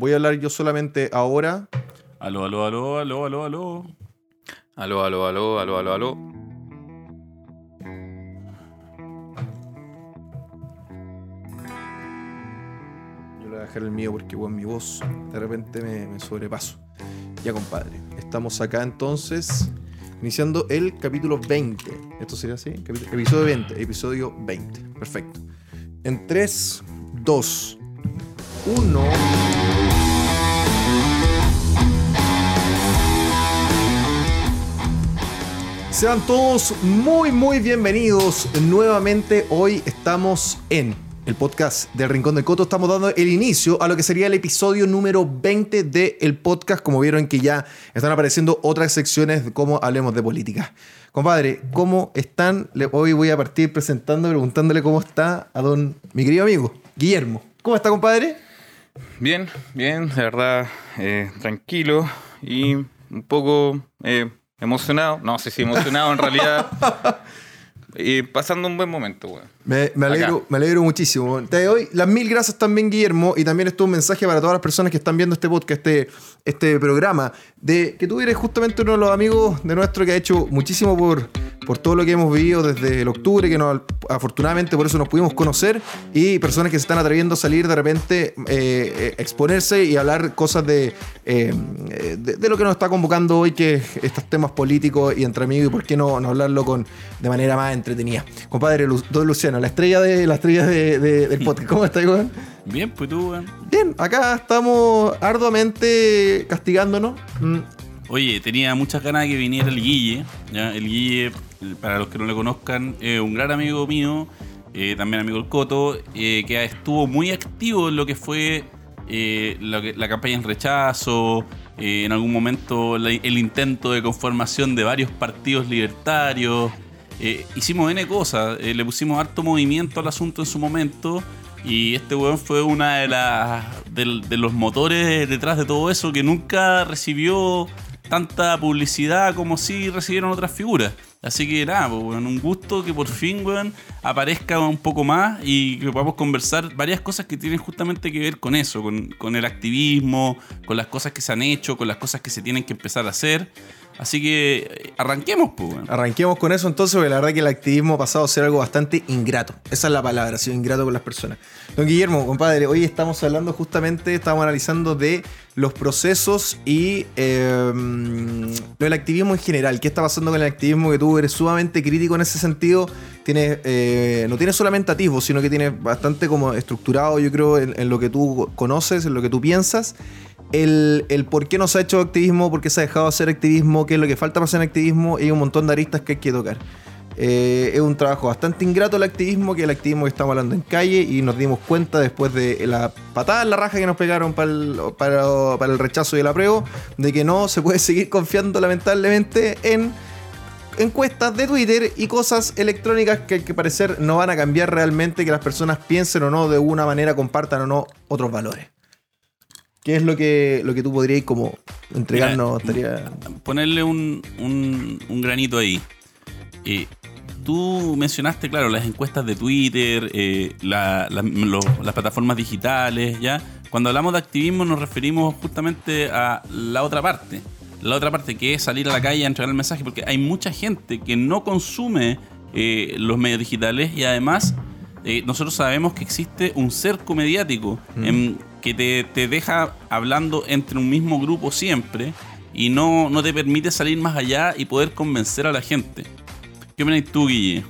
voy a hablar yo solamente ahora. Aló, aló, aló, aló, aló, aló. Aló, aló, aló, aló, aló, aló. Yo le voy a dejar el mío porque, bueno, mi voz de repente me, me sobrepaso. Ya, compadre. Estamos acá entonces, iniciando el capítulo 20. ¿Esto sería así? Episodio 20. Episodio 20. Perfecto. En 3, 2, 1. Sean todos muy muy bienvenidos nuevamente. Hoy estamos en el podcast del Rincón del Coto. Estamos dando el inicio a lo que sería el episodio número 20 del podcast. Como vieron que ya están apareciendo otras secciones de cómo hablemos de política. Compadre, ¿cómo están? Hoy voy a partir presentando, preguntándole cómo está a don, mi querido amigo, Guillermo. ¿Cómo está, compadre? Bien, bien, de verdad, eh, tranquilo y un poco eh, emocionado. No sé si emocionado en realidad. Y pasando un buen momento, weón. Me, me alegro, me alegro muchísimo. Te doy las mil gracias también, Guillermo, y también esto es un mensaje para todas las personas que están viendo este podcast, este, este programa, de que tú eres justamente uno de los amigos de nuestro que ha hecho muchísimo por, por todo lo que hemos vivido desde el octubre, que nos, afortunadamente por eso nos pudimos conocer, y personas que se están atreviendo a salir de repente, eh, eh, exponerse y hablar cosas de, eh, de, de lo que nos está convocando hoy, que es estos temas políticos y entre amigos, y por qué no, no hablarlo con, de manera más entretenida. Compadre Lu- Don Luciano, la estrella, de, la estrella de- de- del podcast, ¿cómo estás, weón? Bien, pues tú, weón. Bien, acá estamos arduamente castigándonos. Mm, Oye, tenía muchas ganas de que viniera el Guille. El Guille, para los que no le conozcan, es un gran amigo mío, eh, también amigo del Coto, eh, que estuvo muy activo en lo que fue eh, lo la campaña en rechazo, en algún momento el intento de conformación de varios partidos libertarios. Hicimos N cosas, le pusimos harto movimiento al asunto en su momento. Y este weón fue una de las de, los motores detrás de todo eso que nunca recibió tanta publicidad como si recibieron otras figuras. Así que nada, pues, un gusto que por fin, weón, aparezca un poco más y que podamos conversar varias cosas que tienen justamente que ver con eso, con, con el activismo, con las cosas que se han hecho, con las cosas que se tienen que empezar a hacer. Así que eh, arranquemos, pues. Arranquemos con eso entonces, porque la verdad que el activismo ha pasado a ser algo bastante ingrato. Esa es la palabra, ha sido ingrato con las personas. Don Guillermo, compadre, hoy estamos hablando justamente, estamos analizando de los procesos y eh, activismo en general. ¿Qué está pasando con el activismo? Que tú eres sumamente crítico en ese sentido. Tienes, eh, no tienes solamente atisbo, sino que tienes bastante como estructurado, yo creo, en, en lo que tú conoces, en lo que tú piensas. El, el por qué no se ha hecho activismo, por qué se ha dejado hacer activismo, qué es lo que falta para hacer activismo y hay un montón de aristas que hay que tocar. Eh, es un trabajo bastante ingrato el activismo, que el activismo que estamos hablando en calle y nos dimos cuenta después de la patada en la raja que nos pegaron para el, para, para el rechazo y el apruebo, de que no se puede seguir confiando lamentablemente en encuestas de Twitter y cosas electrónicas que al que parecer no van a cambiar realmente que las personas piensen o no de una manera, compartan o no otros valores. ¿Qué es lo que, lo que tú podrías como entregarnos? Mira, Estaría- ponerle un, un- un granito ahí. Eh, tú mencionaste, claro, las encuestas de Twitter, eh, la- la- los- las plataformas digitales, ¿ya? Cuando hablamos de activismo nos referimos justamente a la otra parte. La otra parte que es salir a la calle a entregar el mensaje, porque hay mucha gente que no consume eh, los medios digitales y además eh, nosotros sabemos que existe un cerco mediático em, que te, te deja hablando entre un mismo grupo siempre y no, no te permite salir más allá y poder convencer a la gente. ¿Qué opinas tú, Guille?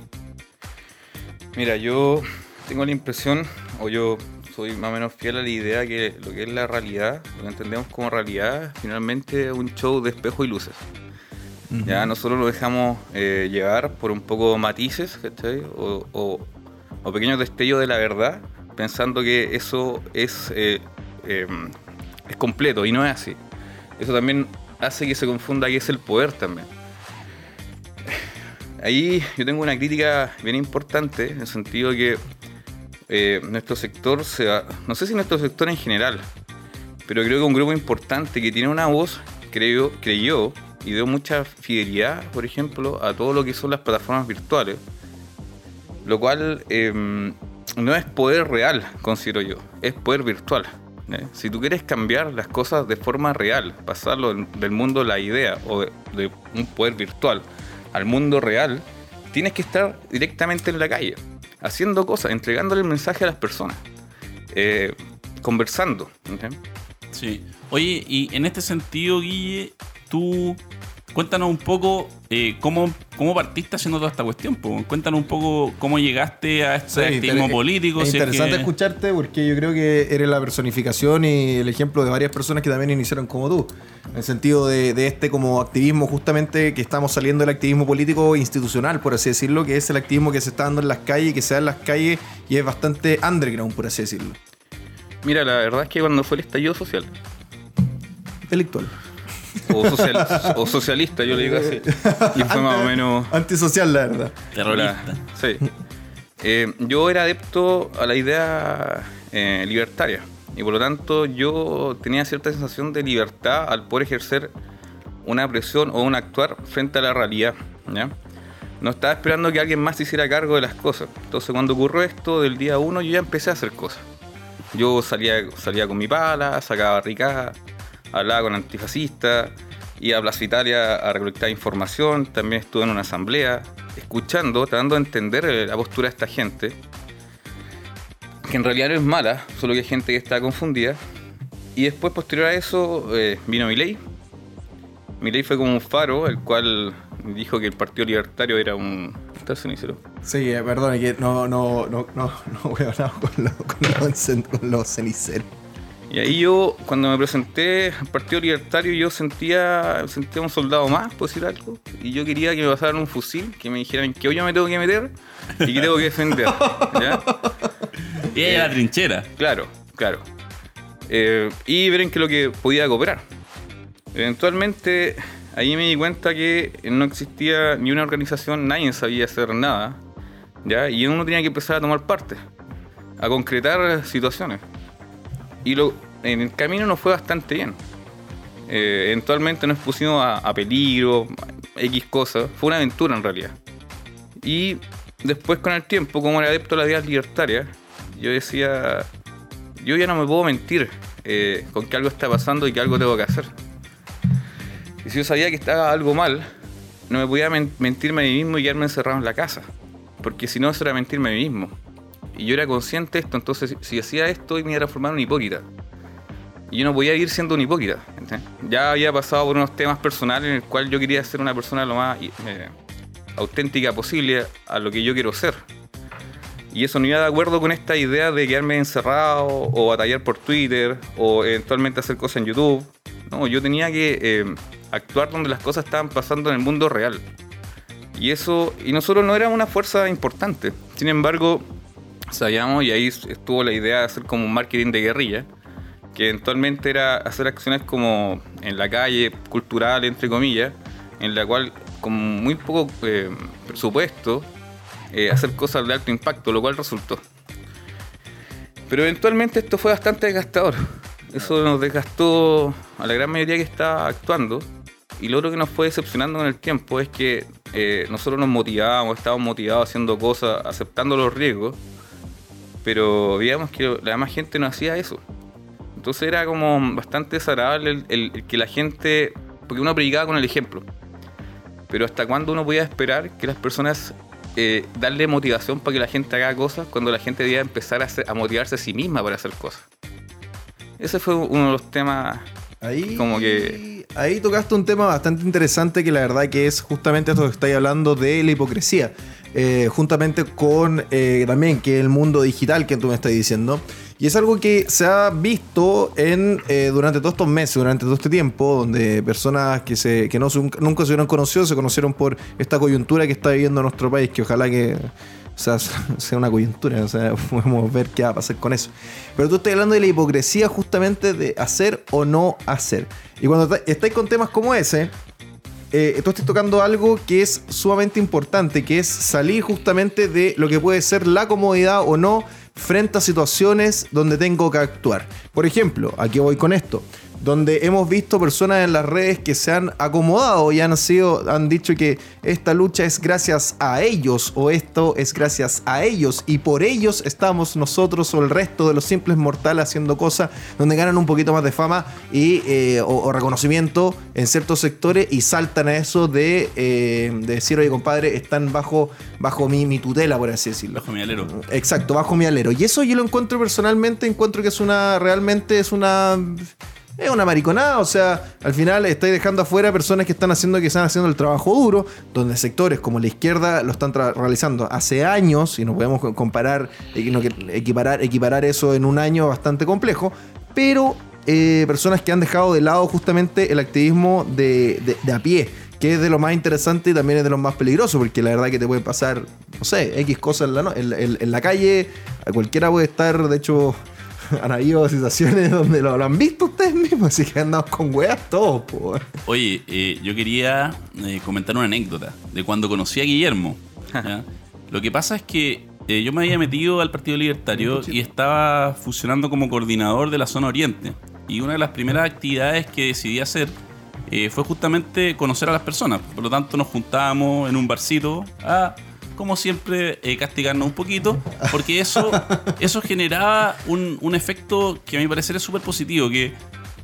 Mira, yo tengo la impresión, o yo soy más o menos fiel a la idea que lo que es la realidad, lo que entendemos como realidad, finalmente es un show de espejo y luces. Ya nosotros lo dejamos eh, llevar por un poco matices, ¿cachai? O, o- o pequeños destellos de la verdad, pensando que eso es, eh, eh, es completo y no es así. Eso también hace que se confunda que es el poder también. Ahí yo tengo una crítica bien importante, en el sentido que eh, nuestro sector, se va- no sé si nuestro sector en general, pero creo que un grupo importante que tiene una voz, creo, creyó y dio mucha fidelidad, por ejemplo, a todo lo que son las plataformas virtuales, lo cual eh, no es poder real, considero yo, es poder virtual. ¿eh? Si tú quieres cambiar las cosas de forma real, pasarlo del mundo la idea o de, de un poder virtual al mundo real, tienes que estar directamente en la calle, haciendo cosas, entregándole el mensaje a las personas, eh, conversando. Sí. Oye, y en este sentido, Guille, tú cuéntanos un poco eh, cómo, cómo partiste haciendo toda esta cuestión. po. Cuéntanos un poco cómo llegaste a este Sí, activismo inter- político. Es si es interesante que- escucharte porque yo creo que eres la personificación y el ejemplo de varias personas que también iniciaron como tú. En el sentido de, de este como activismo justamente que estamos saliendo del activismo político institucional, por así decirlo, que es el activismo que se está dando en las calles, que se da en las calles y es bastante underground, por así decirlo. Mira, la verdad es que cuando fue el estallido social, Delictual. O, social- o socialista, yo le digo así, y fue más o menos... Antisocial, la verdad. Terrorista. Sí. Eh, yo era adepto a la idea eh, libertaria y por lo tanto yo tenía cierta sensación de libertad al poder ejercer una presión o un actuar frente a la realidad. ¿ya? No estaba esperando que alguien más se hiciera cargo de las cosas. Entonces cuando ocurrió esto del día uno yo ya empecé a hacer cosas. Yo salía, salía con mi pala, sacaba barricadas, hablaba con antifascistas, iba a Plaza Italia a recolectar información, también estuve en una asamblea, escuchando, tratando de entender eh, la postura de esta gente, que en realidad no es mala, solo que hay gente que está confundida. Y después, posterior a eso, eh, vino Milei. Milei fue como un faro, el cual dijo que el Partido Libertario era un... ¿Está el cenicero? Sí, eh, perdón, que no, no, no, no, no hablar con, los- con cen- con los ceniceros. Y ahí yo, cuando me presenté al Partido Libertario, yo sentía, sentía un soldado más, por decir algo. Y yo quería que me pasaran un fusil, que me dijeran que hoy yo me tengo que meter y que tengo que defender. ¿ya? Y ella la trinchera. Claro, claro. Eh, y ver en qué lo que podía cooperar. Eventualmente, ahí me di cuenta que no existía ni una organización, nadie sabía hacer nada. ¿ya? Y uno tenía que empezar a tomar parte, a concretar situaciones. Y lo, en el camino nos fue bastante bien. Eh, eventualmente nos pusimos a, a peligro, X cosas. Fue una aventura en realidad. Y después con el tiempo, como era adepto a la vida libertaria, yo decía, yo ya no me puedo mentir eh, con que algo está pasando y que algo tengo que hacer. Y si yo sabía que estaba algo mal, no me podía men- mentirme a mí mismo y quedarme encerrado en la casa. Porque si no, eso era mentirme a mí mismo. Y yo era consciente de esto, entonces si, hacía esto, me iba a transformar en un hipócrita. Y yo no podía ir siendo un hipócrita. Ya había pasado por unos temas personales en el cual yo quería ser una persona lo más eh, auténtica posible a lo que yo quiero ser. Y eso no iba de acuerdo con esta idea de quedarme encerrado o batallar por Twitter o eventualmente hacer cosas en YouTube. No, yo tenía que eh, actuar donde las cosas estaban pasando en el mundo real. Y eso, y nosotros no era una fuerza importante. Sin embargo, sabíamos, y ahí estuvo la idea de hacer como un marketing de guerrilla, que eventualmente era hacer acciones como en la calle, cultural, entre comillas, en la cual con muy poco eh, presupuesto, eh, hacer cosas de alto impacto, lo cual resultó. Pero eventualmente esto fue bastante desgastador. Eso nos desgastó a la gran mayoría que estaba actuando. Y lo otro que nos fue decepcionando con el tiempo es que eh, nosotros nos motivábamos, estábamos motivados haciendo cosas, aceptando los riesgos, pero veíamos que la demás gente no hacía eso. Entonces era como bastante desagradable el, el- el que la gente, porque uno predicaba con el ejemplo, pero hasta cuándo uno podía esperar que las personas eh, darle motivación para que la gente haga cosas cuando la gente debía empezar a, hacer- a motivarse a sí misma para hacer cosas. Ese fue uno de los temas Ahí, Como que- ahí tocaste un tema bastante interesante que la verdad que es justamente esto que estáis hablando de la hipocresía. Eh, juntamente con eh, también que el mundo digital que tú me estás diciendo. Y es algo que se ha visto en, eh, durante todos estos meses, durante todo este tiempo, donde personas que, se, que no, nunca se hubieran conocido se conocieron por esta coyuntura que está viviendo nuestro país, que ojalá que sea, sea una coyuntura, o sea, podemos ver qué va a pasar con eso. Pero tú estás hablando de la hipocresía justamente de hacer o no hacer. Y cuando estáis con temas como ese, eh, tú tocando algo que es sumamente importante, que es salir justamente de lo que puede ser la comodidad o no frente a situaciones donde tengo que actuar. Por ejemplo, aquí voy con esto. Donde hemos visto personas en las redes que se han acomodado y han sido, han dicho que esta lucha es gracias a ellos o esto es gracias a ellos y por ellos estamos nosotros o el resto de los simples mortales haciendo cosas donde ganan un poquito más de fama y, eh, o, o reconocimiento en ciertos sectores y saltan a eso de, eh, de decir, oye compadre, están bajo, bajo mi, mi tutela, por así decirlo. Bajo mi alero. Exacto, bajo mi alero. Y eso yo lo encuentro personalmente, encuentro que es una, realmente es una... Es una mariconada, o sea, al final estáis dejando afuera personas que están haciendo que están haciendo el trabajo duro, donde sectores como la izquierda lo están realizando hace años, y no podemos co- comparar, eh, equiparar, equiparar eso en un año bastante complejo, pero eh, personas que han dejado de lado justamente el activismo de, de- a pie, que es de lo más interesante y también es de lo más peligroso, porque la verdad que te puede pasar, no sé, X cosas la, en la calle, a cualquiera puede estar, de hecho, han habido situaciones donde lo, lo han visto ustedes mismos, así que andamos con weas todos, po. Oye, eh, yo quería eh, comentar una anécdota de cuando conocí a Guillermo. ¿ya? Lo que pasa es que eh, yo me había metido al Partido Libertario y estaba funcionando como coordinador de la zona oriente. Y una de las primeras actividades que decidí hacer eh, fue justamente conocer a las personas. Por lo tanto, nos juntábamos en un barcito a, como siempre, eh, castigarnos un poquito, porque eso, eso generaba un, un efecto que a mi parecer es súper positivo, que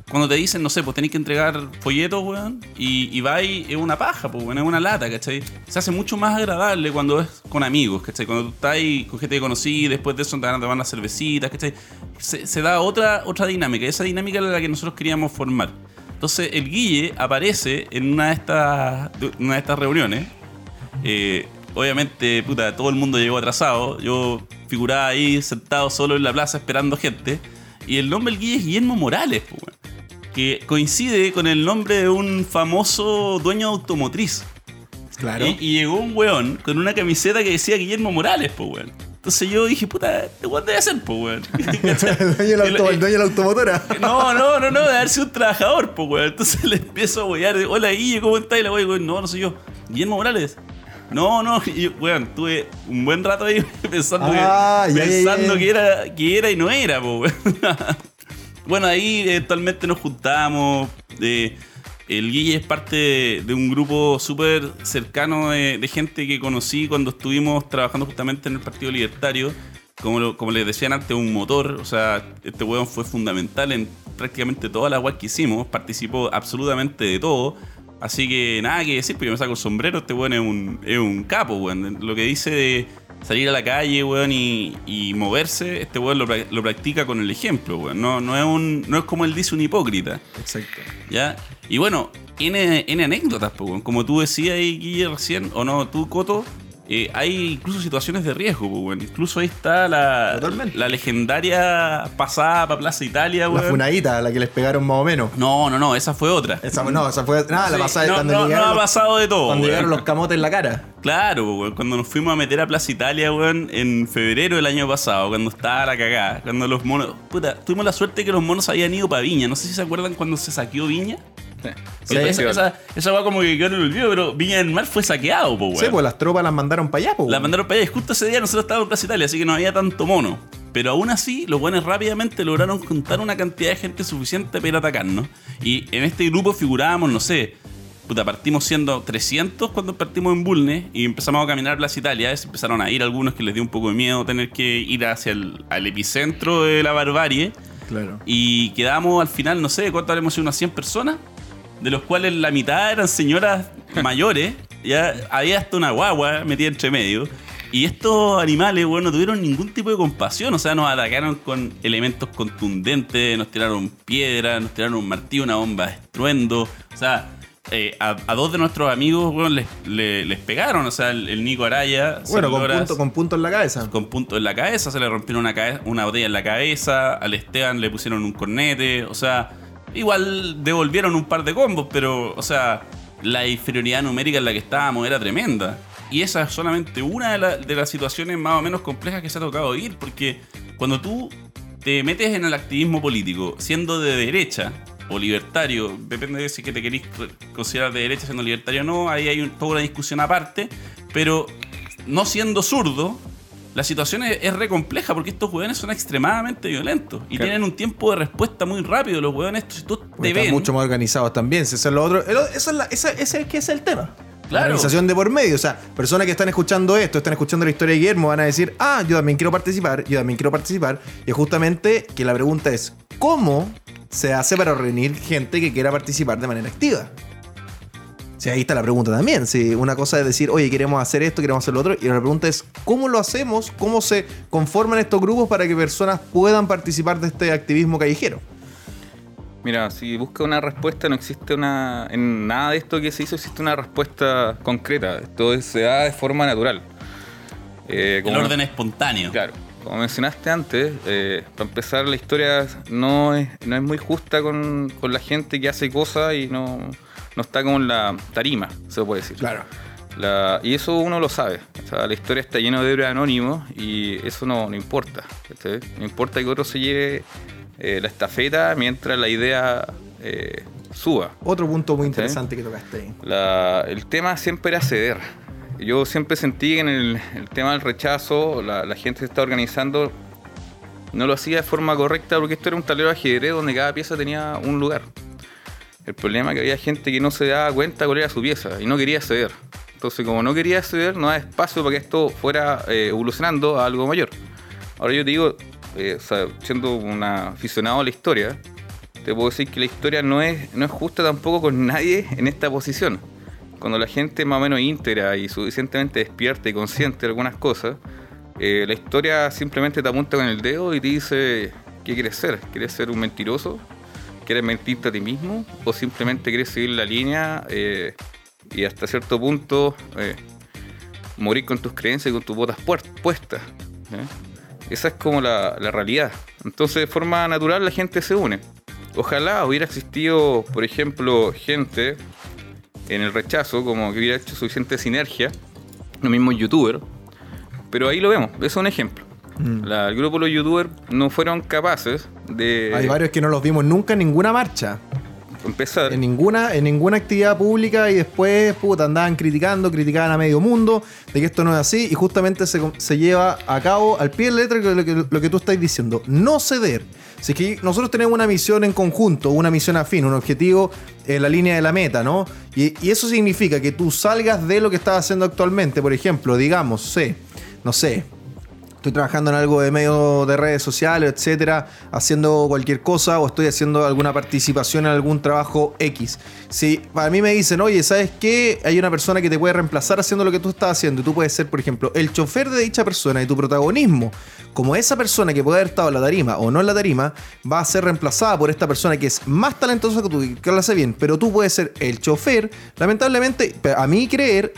cuando te dicen, no sé, pues tenéis que entregar folletos, weón, y, y vais, es una paja, pues, weón, es una lata, ¿cachai? Se hace mucho más agradable cuando es con amigos, ¿cachai? Cuando tú estás ahí con gente que conocí, después de eso te van las cervecitas, ¿cachai? Se, se da otra, otra dinámica, esa dinámica era la que nosotros queríamos formar. Entonces, el Guille aparece en una de estas, una de estas reuniones, eh, obviamente, puta, todo el mundo llegó atrasado. Yo figuraba ahí sentado solo en la plaza esperando gente. Y el nombre del guía es Guillermo Morales, weón, que coincide con el nombre de un famoso dueño de automotriz. Claro. Y, y llegó un weón con una camiseta que decía Guillermo Morales, po, weón. Entonces yo dije, puta, ¿este weón debe ser, po, weón? el, dueño de la automotora. No, no, no, no, de haber sido un trabajador, pues, weón. Entonces le empiezo a wear, hola Guille, ¿cómo estás? Y la weón, no, no soy yo. Guillermo Morales. No, no, yo, weón, tuve un buen rato ahí pensando, Ah, que, ya, pensando que era que era y no era, weón. bueno, ahí eventualmente nos juntamos. eh, el Guille es parte de, de un grupo súper cercano de, de gente que conocí cuando estuvimos trabajando justamente en el Partido Libertario. Como, lo- como les decían antes, un motor. O sea, este weón fue fundamental en prácticamente todas las weas que hicimos. Participó absolutamente de todo. Así que nada que decir, porque yo me saco el sombrero. Este weón es un, es un capo, weón. Lo que dice de salir a la calle, weón, y, y moverse, este weón lo, lo practica con el ejemplo, weón. No, no, es un, no es como él dice un hipócrita. Exacto. ¿Ya? Y bueno, N, N anécdotas, po, weón. como tú decías ahí, Guille, recién, o no, tú, Coto, eh, hay incluso situaciones de riesgo, po, weón. Incluso ahí está la, Totalmente. la legendaria pasada para Plaza Italia, La weón. funadita, la que les pegaron más o menos. No, no, no, esa fue otra. Esa, no, esa fue. Nada, la pasada no, cuando no, no ha los- pasado de todo. Cuando weón. llegaron los camotes en la cara. Claro, po, weón, cuando nos fuimos a meter a Plaza Italia, weón, en febrero del año pasado, cuando estaba la cagada, cuando los monos. Puta, tuvimos la suerte de que los monos habían ido para Viña. No sé si se acuerdan cuando se saqueó Viña. Sí. esa, esa, esa va como que quedó en el olvido, pero Viña del Mar fue saqueado, po, weón. Sí, pues las tropas las mandaron para allá, pues. La mandaron para allá y justo ese día nosotros estábamos en Plaza Italia, así que no había tanto mono. Pero aún así, los buenos rápidamente lograron juntar una cantidad de gente suficiente para ir a atacarnos. Y en este grupo figurábamos, no sé, puta, partimos siendo 300 cuando partimos en Bulnes y empezamos a caminar a Plaza Italia. Se empezaron a ir algunos que les dio un poco de miedo tener que ir hacia el al epicentro de la barbarie. Claro. Y quedamos al final, no sé, ¿cuánto habremos sido? Unas 100 personas, de los cuales la mitad eran señoras mayores. Ya había hasta una guagua metida entre medio. Y estos animales, bueno, no tuvieron ningún tipo de compasión. O sea, nos atacaron con elementos contundentes, nos tiraron piedras, nos tiraron un martillo, una bomba de estruendo. O sea, eh, a, a dos de nuestros amigos, bueno, les, le- les pegaron. O sea, el, el Nico Araya. Bueno, con, punto, con punto en la cabeza. con puntos en la cabeza, se le rompieron una, cabe- una botella en la cabeza, al Esteban le pusieron un cornete, o sea, igual devolvieron un par de combos, pero, o sea, la inferioridad numérica en la que estábamos era tremenda. Y esa es solamente una de, la- de las situaciones más o menos complejas que se ha tocado vivir, porque cuando tú te metes en el activismo político siendo de derecha o libertario, depende de si que te querís considerar de derecha siendo libertario o no, ahí hay un- toda una discusión aparte, pero no siendo zurdo, la situación es, es re compleja porque estos hueones son extremadamente violentos y Claro. tienen un tiempo de respuesta muy rápido. Los hueones, si tú Porque te están ven, mucho más organizados también. si Eso es lo otro. el- Eso es, la- ese es que es el tema. La organización de por medio. O sea, personas que están escuchando esto, están escuchando la historia de Guillermo, van a decir, ah, yo también quiero participar, yo también quiero participar. Y justamente que la pregunta es, ¿cómo se hace para reunir gente que quiera participar de manera activa? Si ahí está la pregunta también. Si una cosa es decir, oye, queremos hacer esto, queremos hacer lo otro. Y la pregunta es, ¿cómo lo hacemos? ¿Cómo se conforman estos grupos para que personas puedan participar de este activismo callejero? Mira, si busca una respuesta, no existe una. En nada de esto que se hizo existe una respuesta concreta. Esto es- se da de forma natural. Eh, el orden espontáneo. Claro, como mencionaste antes, eh, para empezar, la historia no es, no es muy justa con, con la gente que hace cosas y no, no está como en la tarima, se puede decir. Claro. La- y eso uno lo sabe. O sea, la historia está llena de héroes anónimos y eso no, no importa. No importa que otro se lleve eh, la estafeta mientras la idea eh, suba. Otro punto muy interesante que tocaste ahí. La- el tema siempre era ceder. Yo siempre sentí que en el, el tema del rechazo, la, la gente se está organizando, no lo hacía de forma correcta porque esto era un tablero de ajedrez donde cada pieza tenía un lugar. El problema es que había gente que no se daba cuenta cuál era su pieza y no quería ceder. Entonces, como no quería ceder, no da espacio para que esto fuera eh, evolucionando a algo mayor. Ahora yo te digo, eh, o sea, siendo un aficionado a la historia, te puedo decir que la historia no es, no es justa tampoco con nadie en esta posición. Cuando la gente más o menos íntegra y suficientemente despierta y consciente de algunas cosas, eh, la historia simplemente te apunta con el dedo y te dice qué quieres ser. ¿Quieres ser un mentiroso? ¿Quieres mentirte a ti mismo? ¿O simplemente quieres seguir la línea eh, y hasta cierto punto eh, morir con tus creencias y con tus botas puestas? ¿eh? Esa es como la, realidad. Entonces, de forma natural, la gente se une. Ojalá hubiera existido, por ejemplo, gente en el rechazo, como que hubiera hecho suficiente sinergia, los mismos youtubers. Pero ahí lo vemos, es un ejemplo. La- el grupo de los youtubers no fueron capaces de Hay varios que no los vimos nunca en ninguna marcha. empezar. En ninguna, en ninguna actividad pública y después, puta, andaban criticando, criticaban a medio mundo de que esto no es así y justamente se, se lleva a cabo al pie de letra lo que, lo que tú estás diciendo. No ceder. Si es que nosotros tenemos una misión en conjunto, una misión afín, un objetivo en la línea de la meta, ¿no? Y, y eso significa que tú salgas de lo que estás haciendo actualmente. Por ejemplo, digamos, sé, no sé, estoy trabajando en algo de medio de redes sociales, etcétera, haciendo cualquier cosa o estoy haciendo alguna participación en algún trabajo X. Si para mí me dicen, oye, ¿sabes qué? Hay una persona que te puede reemplazar haciendo lo que tú estás haciendo y tú puedes ser, por ejemplo, el chofer de dicha persona y tu protagonismo, como esa persona que puede haber estado en la tarima o no en la tarima, va a ser reemplazada por esta persona que es más talentosa que tú y que lo hace bien, pero tú puedes ser el chofer. Lamentablemente, a mí creer,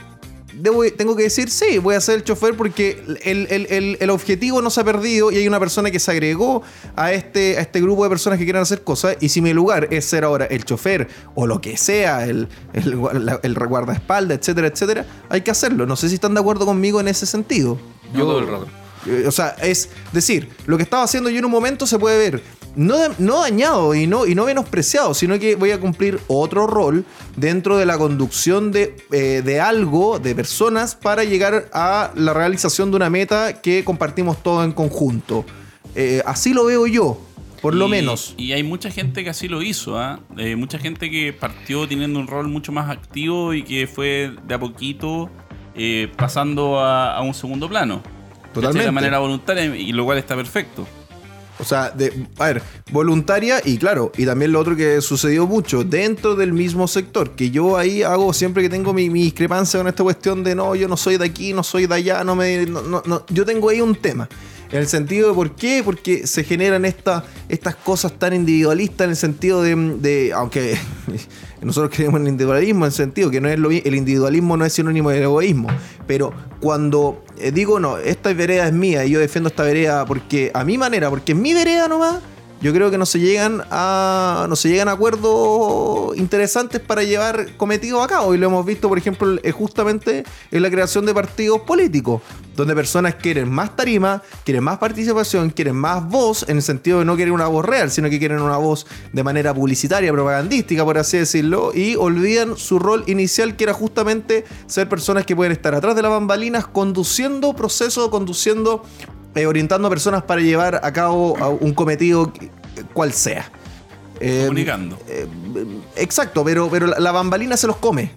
debo- tengo que decir, sí, voy a ser el chofer porque el, el- el- el objetivo no se ha perdido y hay una persona que se agregó a este, a este grupo de personas que quieren hacer cosas. Y si mi lugar es ser ahora el chofer o lo que sea, el, el, el guardaespaldas, etcétera, etcétera, hay que hacerlo. No sé si están de acuerdo conmigo en ese sentido. No todo el rato. Eh, O sea, es decir, lo que estaba haciendo yo en un momento se puede ver no, no dañado y no, y no menospreciado, sino que voy a cumplir otro rol dentro de la conducción de, eh, de algo, de personas, para llegar a la realización de una meta que compartimos todos en conjunto. Eh, así lo veo yo, por lo menos. Y hay mucha gente que así lo hizo, ¿ah? Eh, mucha gente que partió teniendo un rol mucho más activo y que fue de a poquito eh, pasando a, a un segundo plano. Totalmente. De manera voluntaria, y lo cual está perfecto. O sea, de, a ver, voluntaria y claro, y también lo otro que sucedió mucho dentro del mismo sector, que yo ahí hago siempre que tengo mi, discrepancia con esta cuestión de no, yo no soy de aquí, no soy de allá, no me. no- no. yo tengo ahí un tema. En el sentido de por qué, porque se generan esta- estas cosas tan individualistas en el sentido de, de- aunque nosotros creemos en el individualismo, en el sentido que no es lo, el individualismo no es sinónimo de egoísmo, pero cuando eh, digo, no, esta vereda es mía y yo defiendo esta vereda porque a mi manera, porque es mi vereda nomás, yo creo que no se llegan a no se llegan a acuerdos interesantes para llevar cometidos a cabo. Y lo hemos visto por ejemplo eh, justamente en la creación de partidos políticos donde personas quieren más tarima quieren más participación quieren más voz en el sentido de no quieren una voz real sino que quieren una voz de manera publicitaria propagandística por así decirlo y olvidan su rol inicial que era justamente ser personas que pueden estar atrás de las bambalinas conduciendo procesos conduciendo eh, orientando a personas para llevar a cabo a un cometido cual sea. Eh, Comunicando. eh, exacto, pero, pero la, la bambalina se los come.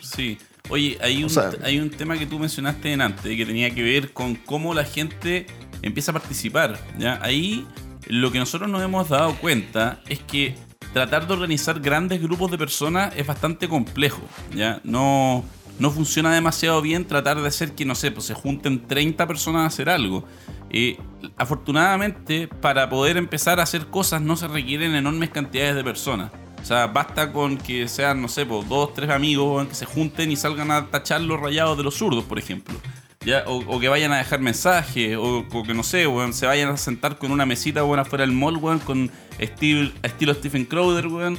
Sí. Oye, hay un, O sea- hay un tema que tú mencionaste en antes que tenía que ver con cómo la gente empieza a participar. ¿ya? Ahí lo que nosotros nos hemos dado cuenta es que tratar de organizar grandes grupos de personas es bastante complejo. ¿ya? No, no funciona demasiado bien tratar de hacer que, no sé, pues se junten 30 personas a hacer algo. Eh, afortunadamente, para poder empezar a hacer cosas no se requieren enormes cantidades de personas. O sea, basta con que sean, no sé, pues, dos, tres amigos que se junten y salgan a tachar los rayados de los zurdos, por ejemplo. ¿Ya? O, o que vayan a dejar mensajes, o, o que no sé, weón, se vayan a sentar con una mesita weón, afuera del mall, weón, con estilo, estilo Stephen Crowder, weón.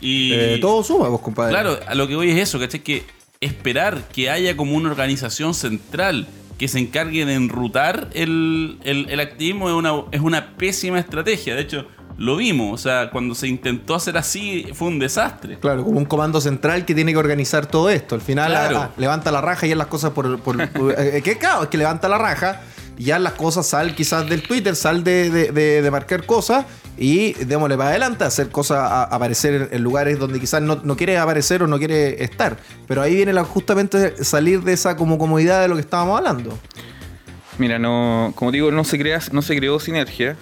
Y Eh, todo suma, vos, compadre. Claro, a lo que voy es eso, ¿cachai? Que esperar que haya como una organización central que se encargue de enrutar el, el- el activismo es una, es una pésima estrategia. De hecho, lo vimos. O sea, cuando se intentó hacer así fue un desastre. Claro, como un comando central que tiene que organizar todo esto. Al final Claro. ah, levanta la raja y haz las cosas por. por- por- eh, que claro, es que levanta la raja ya las cosas sal quizás del Twitter, sal de, de- de- de marcar cosas y démosle para adelante, hacer cosas, aparecer en, en lugares donde quizás no, no quiere aparecer o no quiere estar. Pero ahí viene la, justamente salir de esa como comodidad de lo que estábamos hablando. Mira, no, como digo, no se, crea, no se creó sinergia.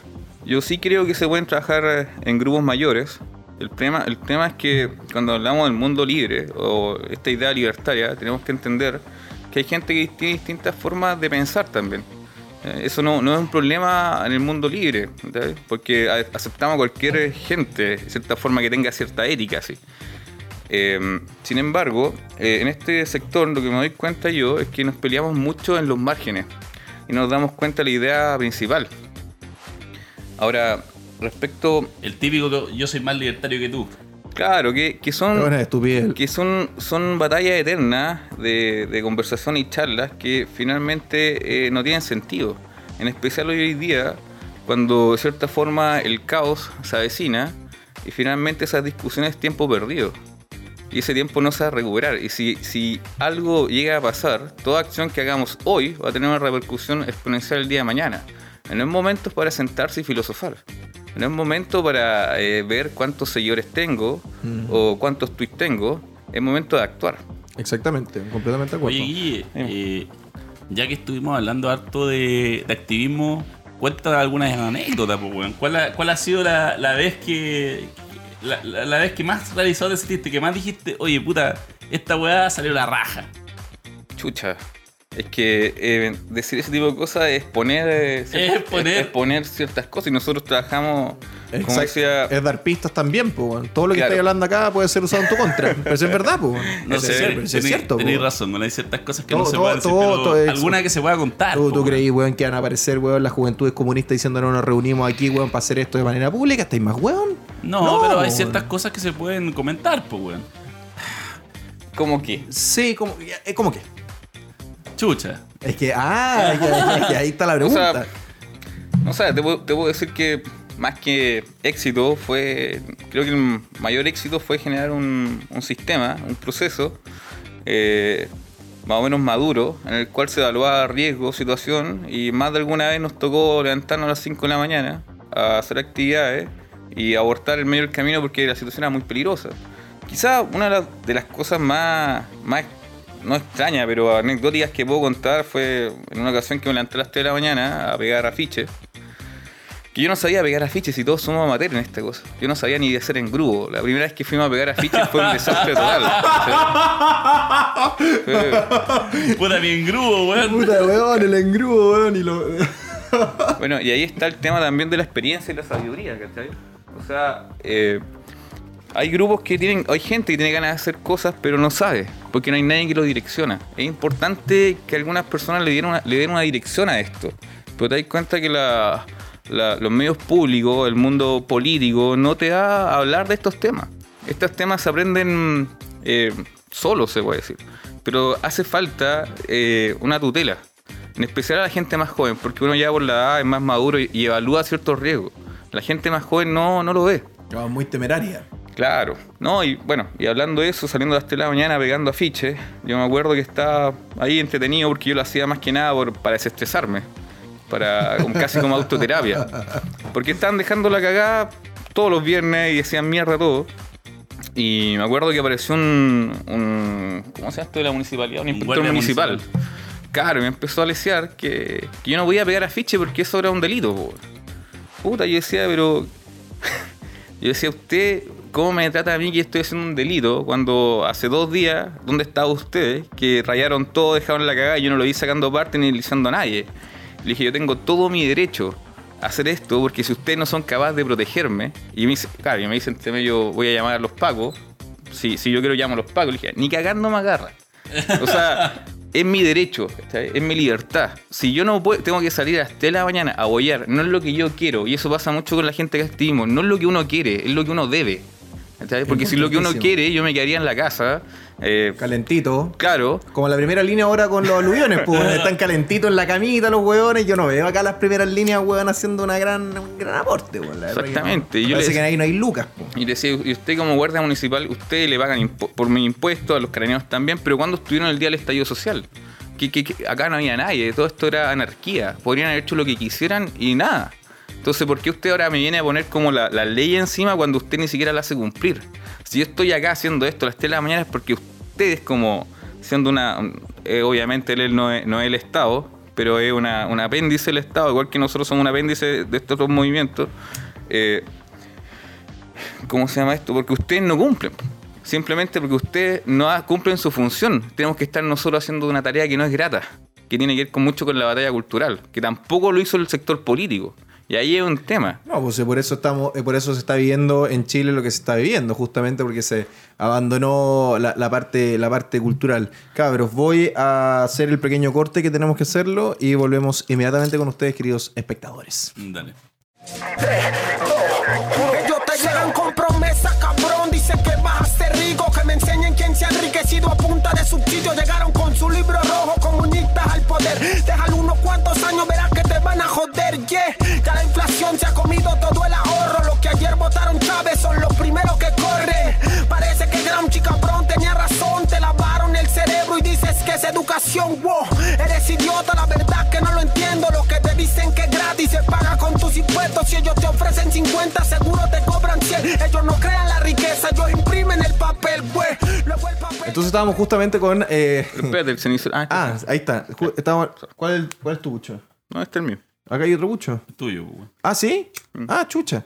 Yo sí creo que se pueden trabajar eh, en grupos mayores. El tema, el tema es que cuando hablamos del mundo libre o esta idea libertaria, tenemos que entender que hay gente que tiene distintas formas de pensar también. Eh, Eso no, no es un problema en el mundo libre, porque aceptamos a cualquier gente, de cierta forma que tenga cierta ética, sí. Eh, sin embargo, eh, en este sector lo que me doy cuenta yo es que nos peleamos mucho en los márgenes y nos damos cuenta de la idea principal. Ahora, respecto, El típico yo soy más libertario que tú. Claro, que, que son estupidez. que son, son batallas eternas de, de conversación y charlas que finalmente eh, no tienen sentido. En especial hoy día, cuando de cierta forma el caos se avecina y finalmente esas discusiones es tiempo perdido. Y ese tiempo no se va a recuperar. Y si, si algo llega a pasar, toda acción que hagamos hoy va a tener una repercusión exponencial el día de mañana. No es momento para sentarse y filosofar. No es momento para eh, ver cuántos seguidores tengo o cuántos tweets tengo. Es momento de actuar. Exactamente, completamente de acuerdo. Oye, Guille, eh, ya que estuvimos hablando harto de, de activismo, cuenta algunas anécdotas, pues, weón. ¿Cuál, ha- ¿Cuál ha sido la, la vez que. La, la- la vez que más realizado te sentiste? Que más dijiste, oye, puta, esta weá salió la raja. Chucha. Es que eh, decir ese tipo de cosas es poner, eh, ciertas- Es poner- es poner ciertas cosas. Y nosotros trabajamos, como decía, Es dar pistas también, pues. Todo lo que Claro. estáis hablando acá puede ser usado en tu contra. Pero eso es verdad, pues. No sé, es- cierto, tenéis pues. razón, no hay ciertas cosas que Todo- no se todo- pueden decir, todo- pero alguna que se pueda contar. ¿Tú, po, tú weón. creí, weón, que van a aparecer, weón, las juventudes comunistas diciendo no nos reunimos aquí, weón, para hacer esto de manera pública? ¿Estáis más, weón? No, pero hay weón. ciertas cosas que se pueden comentar, pues, weón. ¿cómo que? Sí, como, es como que. Chucha. Es que, ah, es que, es que ahí está la pregunta. sea, No sé, te puedo, te puedo decir que más que éxito fue, creo que el mayor éxito fue generar un, un sistema, un proceso eh, más o menos maduro, en el cual se evaluaba riesgo, situación, y más de alguna vez nos tocó levantarnos a las 5 de la mañana a hacer actividades y abortar el medio del camino porque la situación era muy peligrosa. Quizá una de las, de las cosas más, más, no extrañas, pero anecdóticas que puedo contar fue en una ocasión que me levanté a las 3 de la mañana a pegar afiches. Que yo no sabía pegar afiches y todos somos amateurs en esta cosa. Yo no sabía ni de hacer en grupo. La primera vez que fuimos a pegar afiches fue un desastre total. Puta, bien grubo, weón. Puta, weón, el engrudo, weón, y lo. Bueno, y ahí está el tema también de la experiencia y la sabiduría, ¿cachai? O sea, eh, hay grupos que tienen, hay gente que tiene ganas de hacer cosas, pero no sabe, porque no hay nadie que lo direcciona. Es importante que algunas personas le, una, le den una dirección a esto. Pero te das cuenta que los medios públicos, el mundo político, no te da a hablar de estos temas. Estos temas se aprenden eh, solos, se puede decir. Pero hace falta eh, una tutela, en especial a la gente más joven, porque uno ya por la edad es más maduro y, y evalúa ciertos riesgos. La gente más joven no, no lo ve. No, muy temeraria. Claro, no, y bueno, y hablando de eso, saliendo a las 3 de la mañana pegando afiches, yo me acuerdo que estaba ahí entretenido porque yo lo hacía más que nada por, para desestresarme, para como- casi como autoterapia. Porque estaban dejando la cagada todos los viernes y decían mierda todo. Y me acuerdo que apareció un, un- ¿cómo se llama esto de la municipalidad? Un inspector municipal. municipal. Claro, y me empezó a lesear que, que yo no podía pegar afiche porque eso era un delito. Puta, yo decía, pero yo decía, usted, ¿cómo me trata a mí que estoy haciendo un delito cuando hace dos días, ¿dónde estaba usted? Que rayaron todo, dejaron la cagada y yo no lo vi sacando parte ni lisiando a nadie. Le dije, yo tengo todo mi derecho a hacer esto porque si ustedes no son capaces de protegerme, y me dice, claro, y me dicen, medio, voy a llamar a los pacos. Si, si yo quiero llamo a los pacos, le dije, ni cagando me agarra. O sea, es mi derecho, es mi libertad. Si yo no puedo, tengo que salir a las 3 de la mañana a bollar, no es lo que yo quiero. Y eso pasa mucho con la gente que activismo. No es lo que uno quiere, es lo que uno debe. Porque si lo que uno quiere, yo me quedaría en la casa. Eh, Calentito. claro, Como la primera línea ahora con los aluviones, pues están calentitos en la camita los hueones. Yo no veo acá las primeras líneas, hueón, haciendo una gran, un gran aporte. La que no. Exactamente, yo Parece les- que ahí no hay lucas, pues. Y decía, y usted como guardia municipal, usted le pagan por mi impuesto, a los carabineros también, pero cuando estuvieron el día del estallido social? Que, que- que acá no había nadie, todo esto era anarquía. Podrían haber hecho lo que quisieran y nada. Entonces, ¿por qué usted ahora me viene a poner como la, ley encima cuando usted ni siquiera la hace cumplir? Si yo estoy acá haciendo esto a las 3 de la mañana es porque ustedes como siendo una... eh, obviamente él no es, no es el Estado, pero es una, un apéndice del Estado, igual que nosotros somos un apéndice de estos otros movimientos. eh, ¿Cómo se llama esto? Porque ustedes no cumplen. Simplemente porque ustedes no cumplen su función. Tenemos que estar nosotros haciendo una tarea que no es grata, que tiene que ver con mucho con la batalla cultural, que tampoco lo hizo el sector político. Y ahí es un tema. No, pues eh, por eso estamos, eh, por eso se está viviendo en Chile lo que se está viviendo, justamente porque se abandonó la, la parte, la parte cultural. Cabros, voy a hacer el pequeño corte que tenemos que hacerlo y volvemos inmediatamente con ustedes, queridos espectadores. Dale. Ellos te llegan con promesa, cabrón. Dicen que vas a ser rico, que me enseñen quién se ha enriquecido a punta de subsidio. Llegaron con su libro comunistas al poder. Déjalo unos cuantos años, verás que te van a joder, yeah. Ya la inflación se ha comido todo el ahorro. Los que ayer votaron Chávez son los primeros que corren. Parece que Gramsci, cabrón, tenía razón. Te lavaron el cerebro y dices que es educación, wow. Eres idiota, la verdad que no lo entiendo. Los que te dicen que es gratis se paga con tus impuestos. Si ellos te ofrecen 50, seguro te cobran 100. Ellos no crean la riqueza, ellos imprimen el papel, güey. Entonces estábamos justamente con... eh, espérate, el cenicero. Ah, ah, ahí está. ¿cuál, es- ¿Cuál es tu bucho? no, este es el mío. Acá hay otro bucho. Tuyo, pues. Ah, ¿sí? Ah, chucha.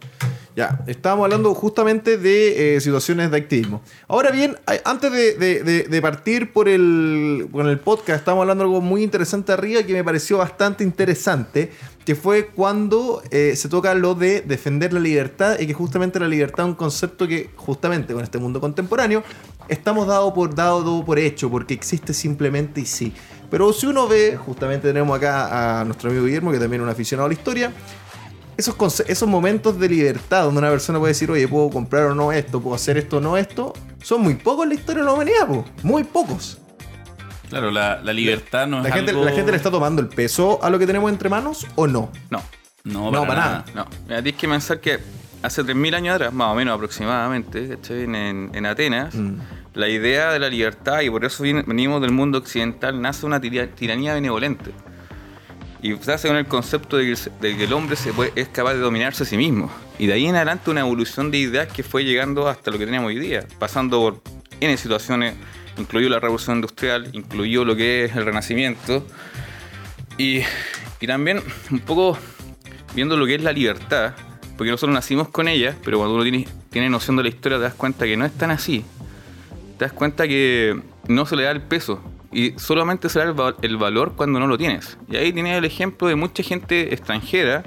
Ya, estábamos hablando justamente de eh, situaciones de activismo. Ahora bien, antes de, de- de- de partir por el, con el podcast, estábamos hablando de algo muy interesante arriba que me pareció bastante interesante, que fue cuando eh, se toca lo de defender la libertad y que justamente la libertad es un concepto que justamente con este mundo contemporáneo estamos dado por, dado por hecho, porque existe simplemente y sí. Pero si uno ve, justamente tenemos acá a nuestro amigo Guillermo, que también es un aficionado a la historia, esos, esos momentos de libertad donde una persona puede decir, oye, puedo comprar o no esto, puedo hacer esto o no esto, son muy pocos en la historia de la humanidad, muy pocos. Claro, la, la libertad no La es gente, algo... la gente le está tomando el peso a lo que tenemos entre manos o no. No, No, No, para, para nada. no. Mira, tienes que pensar que hace 3.000 años atrás, más o menos aproximadamente, en, en- en Atenas, Mm. la idea de la libertad, y por eso venimos del mundo occidental, nace una tira- tiranía benevolente. Y se hace con el concepto de que, el se- de que el hombre se puede- es capaz de dominarse a sí mismo. Y de ahí en adelante una evolución de ideas que fue llegando hasta lo que tenemos hoy día, pasando por N situaciones, incluyó la revolución industrial, incluyó lo que es el renacimiento. Y, y también un poco viendo lo que es la libertad, porque nosotros nacimos con ella, pero cuando uno tiene, tiene noción de la historia te das cuenta que no es tan así. Te das cuenta que no se le da el peso y solamente se le da el, va- el valor cuando no lo tienes. Y ahí tienes el ejemplo de mucha gente extranjera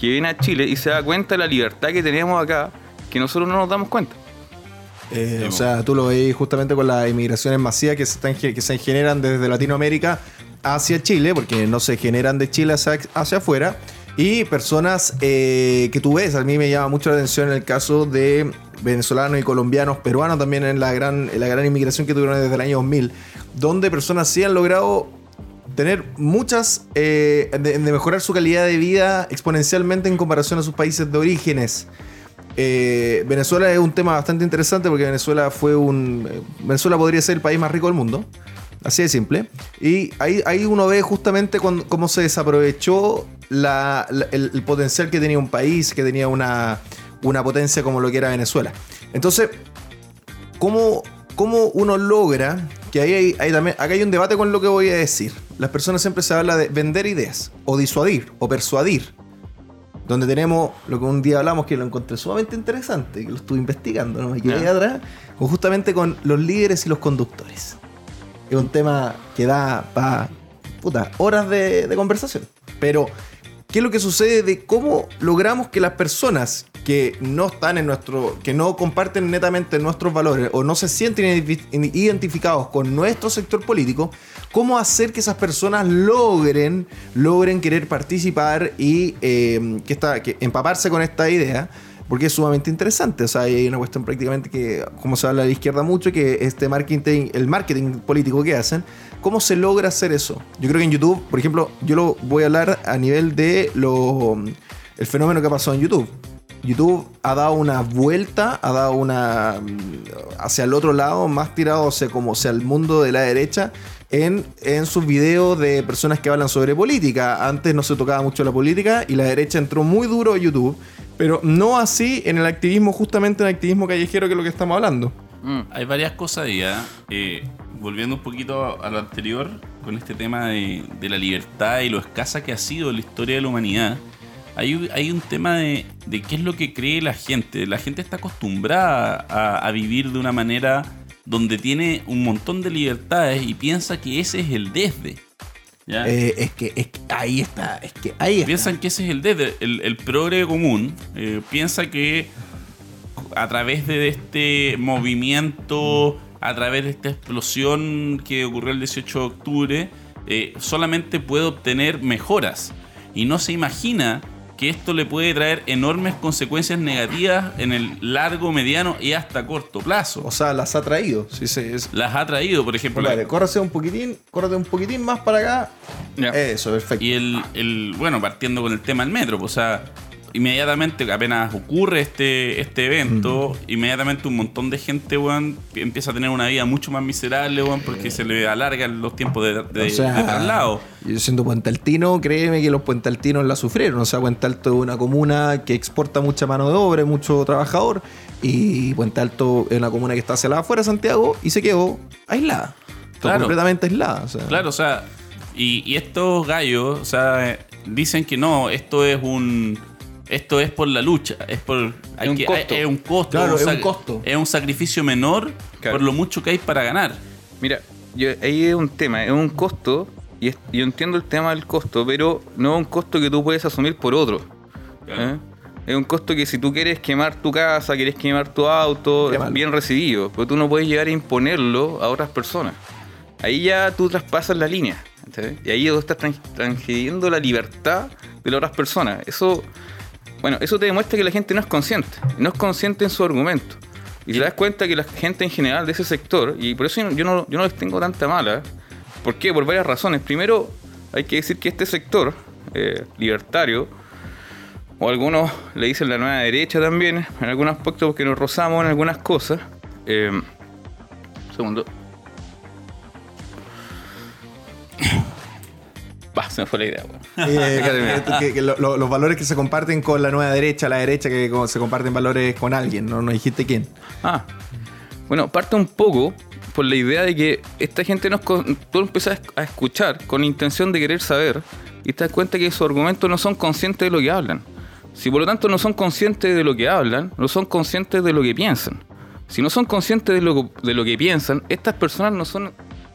que viene a Chile y se da cuenta de la libertad que tenemos acá, que nosotros no nos damos cuenta. Eh, Sí, o sea, tú lo veis justamente con las inmigraciones masivas que se, están, que se generan desde Latinoamérica hacia Chile, porque no se generan de Chile hacia, hacia afuera. y personas eh, que tú ves. A mí me llama mucho la atención el caso de venezolanos y colombianos, peruanos también en la gran, en la gran inmigración que tuvieron desde el año 2000, donde personas sí han logrado tener muchas, eh, de, de mejorar su calidad de vida exponencialmente en comparación a sus países de orígenes. Eh, Venezuela es un tema bastante interesante porque Venezuela fue un. eh, Venezuela podría ser el país más rico del mundo. Así de simple. Y ahí, ahí uno ve justamente cómo se desaprovechó el potencial que tenía un país, que tenía una, una potencia como lo que era Venezuela. Entonces, ¿cómo, cómo uno logra que ahí hay, hay también, acá hay un debate con lo que voy a decir. Las personas siempre se habla de vender ideas, o disuadir, o persuadir. Donde tenemos lo que un día hablamos que lo encontré sumamente interesante, que lo estuve investigando, no me quedé Ya. atrás, con justamente con los líderes y los conductores. Es un tema que da para horas de, de conversación. Pero, ¿qué es lo que sucede de cómo logramos que las personas que no están en nuestro, que no comparten netamente nuestros valores o no se sienten identi- identificados con nuestro sector político, cómo hacer que esas personas logren, logren querer participar y eh, que esta- que empaparse con esta idea? Porque es sumamente interesante. O sea, hay una cuestión prácticamente que, como se habla de la izquierda mucho, que este marketing, el marketing político que hacen, ¿cómo se logra hacer eso? Yo creo que en YouTube, por ejemplo, yo lo voy a hablar a nivel de lo, el fenómeno que ha pasado en YouTube. YouTube ha dado una vuelta, ha dado una mm, hacia el otro lado, más tirado hacia como hacia el mundo de la derecha en, en sus videos de personas que hablan sobre política. Antes no se tocaba mucho la política y la derecha entró muy duro a YouTube, pero no así en el activismo, justamente en el activismo callejero que es lo que estamos hablando. Mm. Hay varias cosas ahí, ¿ah? Eh, volviendo un poquito a lo anterior, con este tema de, de la libertad y lo escasa que ha sido la historia de la humanidad, hay, hay un tema de, de qué es lo que cree la gente. La gente está acostumbrada a, a vivir de una manera donde tiene un montón de libertades y piensa que ese es el desde. ¿ya? Eh, es, que, es que ahí está, es que ahí está. Piensan que ese es el desde. El, el progre común eh, piensa que a través de este movimiento, a través de esta explosión que ocurrió el 18 de octubre, eh, solamente puede obtener mejoras. Y no se imagina que esto le puede traer enormes consecuencias negativas en el largo, mediano y hasta corto plazo. O sea, las ha traído. Sí, sí, es- Las ha traído, por ejemplo, Vale, córrase un poquitín, córrate un poquitín más para acá. Ya. Eso, perfecto. Y el, el- bueno, partiendo con el tema del metro, pues, o sea, inmediatamente apenas ocurre este, este evento, inmediatamente un montón de gente, weón, empieza a tener una vida mucho más miserable, weón, porque se le alargan los tiempos de, de- O sea, de traslado. Yo siendo puentaltino, créeme que los puentaltinos la sufrieron. O sea, Puente Alto es una comuna que exporta mucha mano de obra, mucho trabajador. Y Puente Alto es una comuna que está hacia la afuera de Santiago y se quedó aislada. Claro. completamente aislada. o sea. Claro, o sea, y, y estos gallos, o sea, dicen que no, esto es un. Esto es por la lucha, es por. hay un que- costo. es un costo. Claro, es un costo. Es un sacrificio menor Claro. por lo mucho que hay para ganar. Mira, yo, ahí es un tema, es un costo, y es- yo entiendo el tema del costo, pero no es un costo que tú puedes asumir por otro. ¿eh? Es un costo que si tú quieres quemar tu casa, quieres quemar tu auto, es bien recibido, pero tú no puedes llegar a imponerlo a otras personas. Ahí ya tú traspasas la línea. Y ahí tú estás tran- transgrediendo la libertad de las otras personas. Eso, bueno, eso te demuestra que la gente no es consciente. No es consciente en su argumento. Y te das cuenta que la gente en general de ese sector, y por eso yo no- yo no, les tengo tanta mala, ¿por qué? Por varias razones. Primero, hay que decir que este sector eh, libertario, o algunos le dicen la nueva derecha también, en algunos aspectos porque nos rozamos en algunas cosas. Eh, segundo. Va, se me fue la idea, weón. Eh, que- que- que lo- lo- los valores que se comparten con la nueva derecha, la derecha que se comparten valores con alguien, no, no dijiste quién. Ah, bueno, parte un poco por la idea de que esta gente nos tú empiezas a escuchar con intención de querer saber y te das cuenta que sus argumentos no son conscientes de lo que hablan. Si por lo tanto no son conscientes de lo que hablan, no son conscientes de lo que piensan. Si no son conscientes de lo, de lo que piensan, estas personas no son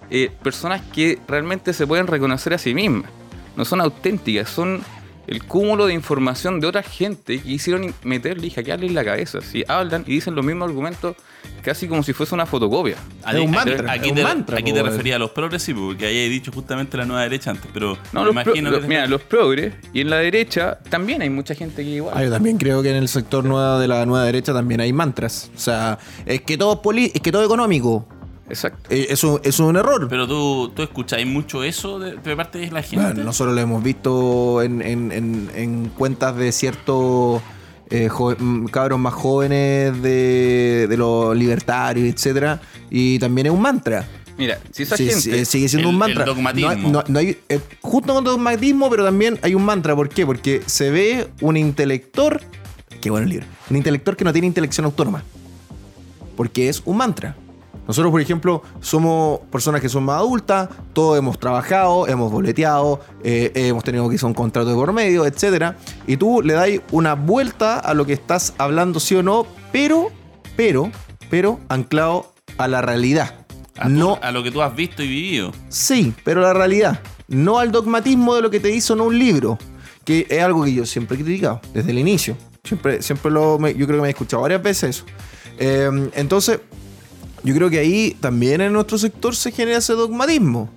eh, personas que realmente se pueden reconocer a sí mismas. No son auténticas, son el cúmulo de información de otra gente que hicieron meterle y hackearle en la cabeza. Si hablan y dicen los mismos argumentos casi como si fuese una fotocopia. Es un mantra, Aquí es un te, mantra, aquí te refería a los progresivos, porque ahí he dicho justamente la nueva derecha antes, pero No, los, imagino que... mira, los progres y en la derecha también hay mucha gente que igual. Ah, yo también creo que en el sector nueva de la nueva derecha también hay mantras. O sea, es que todo es, poli- es que todo es económico. Exacto. Eh, Eso, eso es un error. Pero tú, tú escucháis mucho eso de, de parte de la gente. Bueno, nosotros lo hemos visto en, en- en- en cuentas de ciertos eh, mm, cabros más jóvenes de, de los libertarios, etcétera Y también es un mantra. Mira, si esa Sí, gente. sí, sigue siendo el- un mantra. el dogmatismo. No hay- no- no hay- eh, justo con dogmatismo, pero también hay un mantra. ¿Por qué? Porque se ve un intelector. Qué bueno el libro. Un intelector que no tiene intelección autónoma. Porque es un mantra. Nosotros, por ejemplo, somos personas que son más adultas, todos hemos trabajado, hemos boleteado, eh, hemos tenido que hacer un contrato de por medio, etc. Y tú le das una vuelta a lo que estás hablando, sí o no, pero, pero, pero anclado a la realidad. a, tu- no a lo que tú has visto y vivido. Sí, pero la realidad. No al dogmatismo de lo que te hizo en un libro. Que es algo que yo siempre he criticado, desde el inicio. Siempre, siempre lo, yo creo que me he escuchado varias veces eso. Eh, entonces, yo creo que ahí también en nuestro sector se genera ese dogmatismo.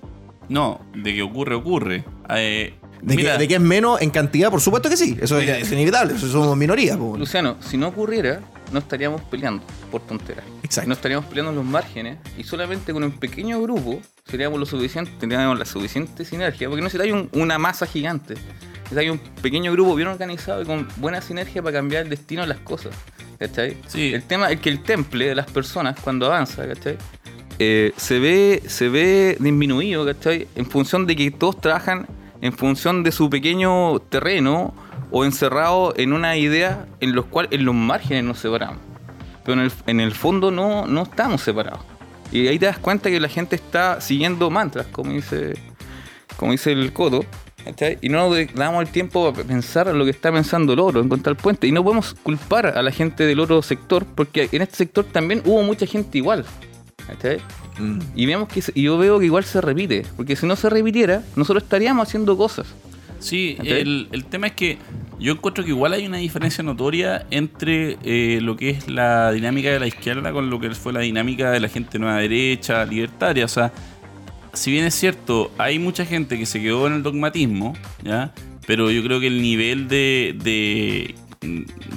No, de que ocurre, ocurre. Eh, De, mira, que, de que es menos en cantidad, por supuesto que sí. Eso es, es inevitable. Eso somos minoría. po. Luciano, si no ocurriera, no estaríamos peleando por tonteras. Exacto. No estaríamos peleando en los márgenes y solamente con un pequeño grupo seríamos lo suficiente, tendríamos la suficiente sinergia. Porque no necesitáis un- una masa gigante. Necesitáis un pequeño grupo bien organizado y con buena sinergia para cambiar el destino de las cosas. ¿Cachai? Sí. El tema es que el temple de las personas cuando avanza, ¿cachai? Eh, se ve se ve disminuido, ¿cachai? En función de que todos trabajan en función de su pequeño terreno o encerrado en una idea en los cuales en los márgenes nos separamos. Pero en el, en el fondo no, no estamos separados. Y ahí te das cuenta que la gente está siguiendo mantras, como dice, como dice el codo. ¿Cachai? Y no nos damos el tiempo a pensar lo que está pensando el oro en contra el puente. Y no podemos culpar a la gente del otro sector, porque en este sector también hubo mucha gente igual. ¿cachai? Mm. Y vemos que se- y yo veo que igual se repite, porque si no se repitiera, nosotros estaríamos haciendo cosas. Sí, el, el tema es que yo encuentro que igual hay una diferencia notoria entre eh, lo que es la dinámica de la izquierda con lo que fue la dinámica de la gente nueva derecha, libertaria. O sea, si bien es cierto, hay mucha gente que se quedó en el dogmatismo, ¿ya? Pero yo creo que el nivel de, de,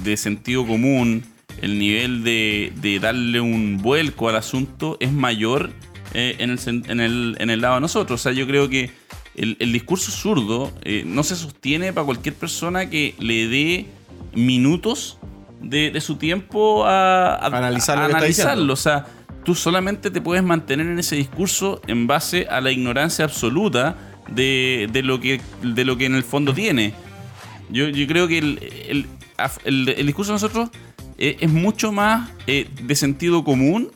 de sentido común, el nivel de, de darle un vuelco al asunto es mayor eh, en, el, en, el, en el lado de nosotros. O sea, yo creo que el, el discurso zurdo eh, no se sostiene para cualquier persona que le dé minutos de, de su tiempo a, a- Analizar analizarlo. diciendo. O sea, tú solamente te puedes mantener en ese discurso en base a la ignorancia absoluta de, de lo, que, de lo que en el fondo tiene. Yo, yo creo que el, el, el- discurso de nosotros eh, es mucho más eh, de sentido común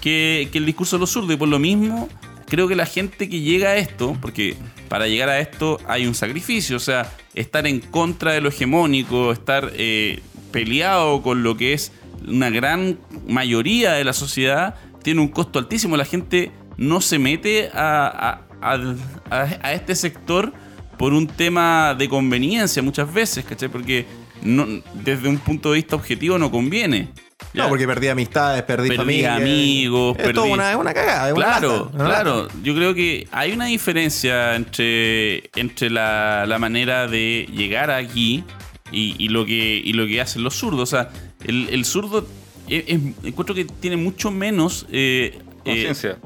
que, que el discurso de los zurdos. Y por lo mismo, creo que la gente que llega a esto, porque para llegar a esto hay un sacrificio, o sea, estar en contra de lo hegemónico, estar eh, peleado con lo que es una gran mayoría de la sociedad, tiene un costo altísimo. La gente no se mete a, a- a- este sector por un tema de conveniencia muchas veces, ¿cachai? Porque no, desde un punto de vista objetivo no conviene. No, porque perdí amistades, perdí, Perdí familia. amigos, Es perdí- toda una, es una cagada. es una Claro, lata, claro. lata. Yo creo que hay una diferencia entre, entre la, la manera de llegar aquí y, y lo que, y lo que hacen los zurdos. O sea, el, el zurdo es- es- encuentro que tiene mucho menos... eh, eh, Conciencia.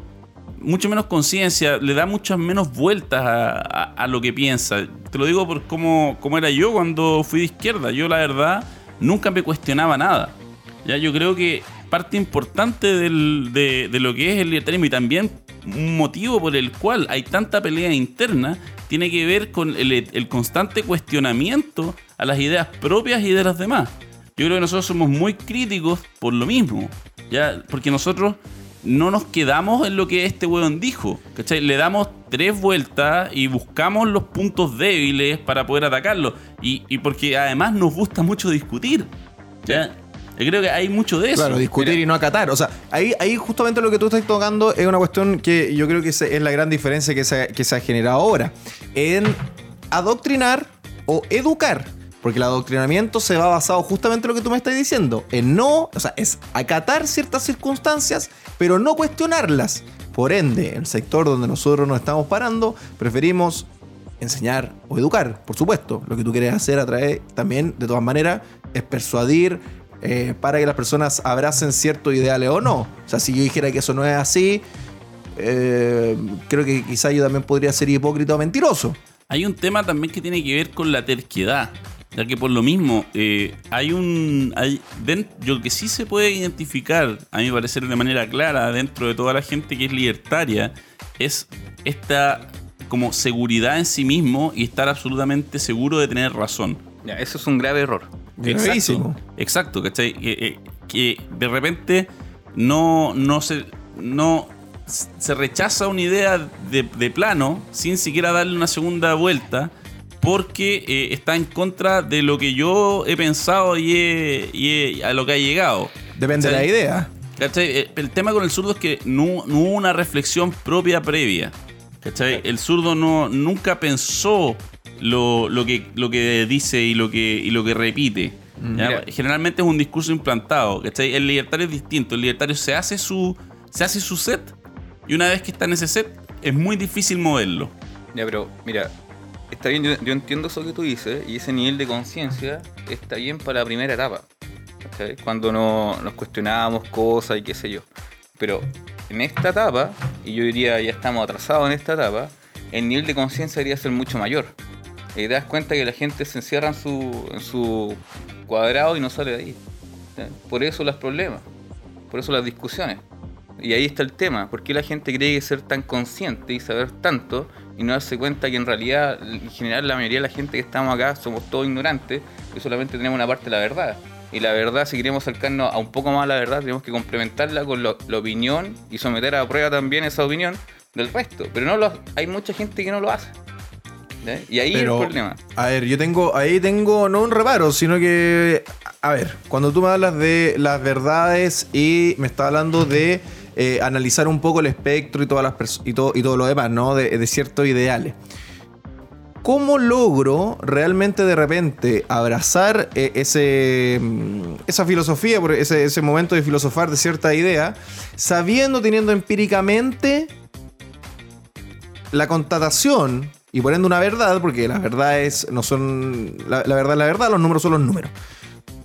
mucho menos conciencia, le da muchas menos vueltas a, a- a lo que piensa. Te lo digo por cómo, cómo era yo cuando fui de izquierda. Yo, la verdad, nunca me cuestionaba nada. Ya, yo creo que parte importante del- de, de lo que es el libertarismo y también un motivo por el cual hay tanta pelea interna tiene que ver con el, el constante cuestionamiento a las ideas propias y de las demás. Yo creo que nosotros somos muy críticos por lo mismo. Ya, porque nosotros no nos quedamos en lo que este weón dijo. ¿cachai? Le damos tres vueltas y buscamos los puntos débiles para poder atacarlo. Y, y porque además nos gusta mucho discutir. ¿ya? Yo creo que hay mucho de eso. Claro, discutir y no acatar. O sea, ahí, ahí justamente lo que tú estás tocando es una cuestión que yo creo que es la gran diferencia que se, que se ha generado ahora. En adoctrinar o educar. Porque el adoctrinamiento se va basado justamente en lo que tú me estás diciendo. En no, o sea, es acatar ciertas circunstancias, pero no cuestionarlas. Por ende, en el sector donde nosotros nos estamos parando, preferimos enseñar o educar, por supuesto. Lo que tú quieres hacer a través también, de todas maneras, es persuadir eh, para que las personas abracen ciertos ideales o no. O sea, si yo dijera que eso no es así, eh, creo que quizá yo también podría ser hipócrita o mentiroso. Hay un tema también que tiene que ver con la terquedad. Ya que por lo mismo, eh, hay un. Hay, yo que sí se puede identificar, a mi parecer de manera clara, dentro de toda la gente que es libertaria, es esta como seguridad en sí mismo y estar absolutamente seguro de tener razón. Ya, eso es un grave error. Exacto, exacto, ¿cachai? Que, que de repente no, no se. No, se rechaza una idea de, plano sin siquiera darle una segunda vuelta porque eh, está en contra de lo que yo he pensado y, a lo que ha llegado. Depende de la idea. Eh, el tema con el zurdo es que no, hubo una reflexión propia previa. El zurdo no, nunca pensó lo, que, lo que dice y lo que, y lo que repite. Mm. Generalmente es un discurso implantado. El libertario es distinto. El libertario se hace su, se hace su set y una vez que está en ese set, es muy difícil moverlo. Ya, pero mira, está bien, yo, entiendo eso que tú dices, y ese nivel de conciencia está bien para la primera etapa. Cuando no, nos cuestionábamos cosas y qué sé yo. Pero en esta etapa, y yo diría ya estamos atrasados en esta etapa, el nivel de conciencia debería ser mucho mayor. Y te das cuenta que la gente se encierra en su, en su cuadrado y no sale de ahí. Por eso los problemas, por eso las discusiones. Y ahí está el tema, ¿por qué la gente cree que ser tan consciente y saber tanto y no darse cuenta que en realidad, en general, la mayoría de la gente que estamos acá somos todos ignorantes y solamente tenemos una parte de la verdad? Y la verdad, si queremos acercarnos a un poco más a la verdad, tenemos que complementarla con la opinión y someter a prueba también esa opinión del resto. Pero no lo, hay mucha gente que no lo hace. Y ahí es el problema. A ver, yo tengo, ahí tengo no un reparo, sino que, a ver, cuando tú me hablas de las verdades y me estás hablando de eh, analizar un poco el espectro y, todas las y, todo, y todo lo demás, ¿no? De, ciertos ideales. ¿Cómo logro realmente de repente abrazar eh, ese, mm, esa filosofía, ese, ese momento de filosofar de cierta idea, sabiendo, teniendo empíricamente la constatación y poniendo una verdad, porque las verdades no son. La, la verdad es la verdad, los números son los números.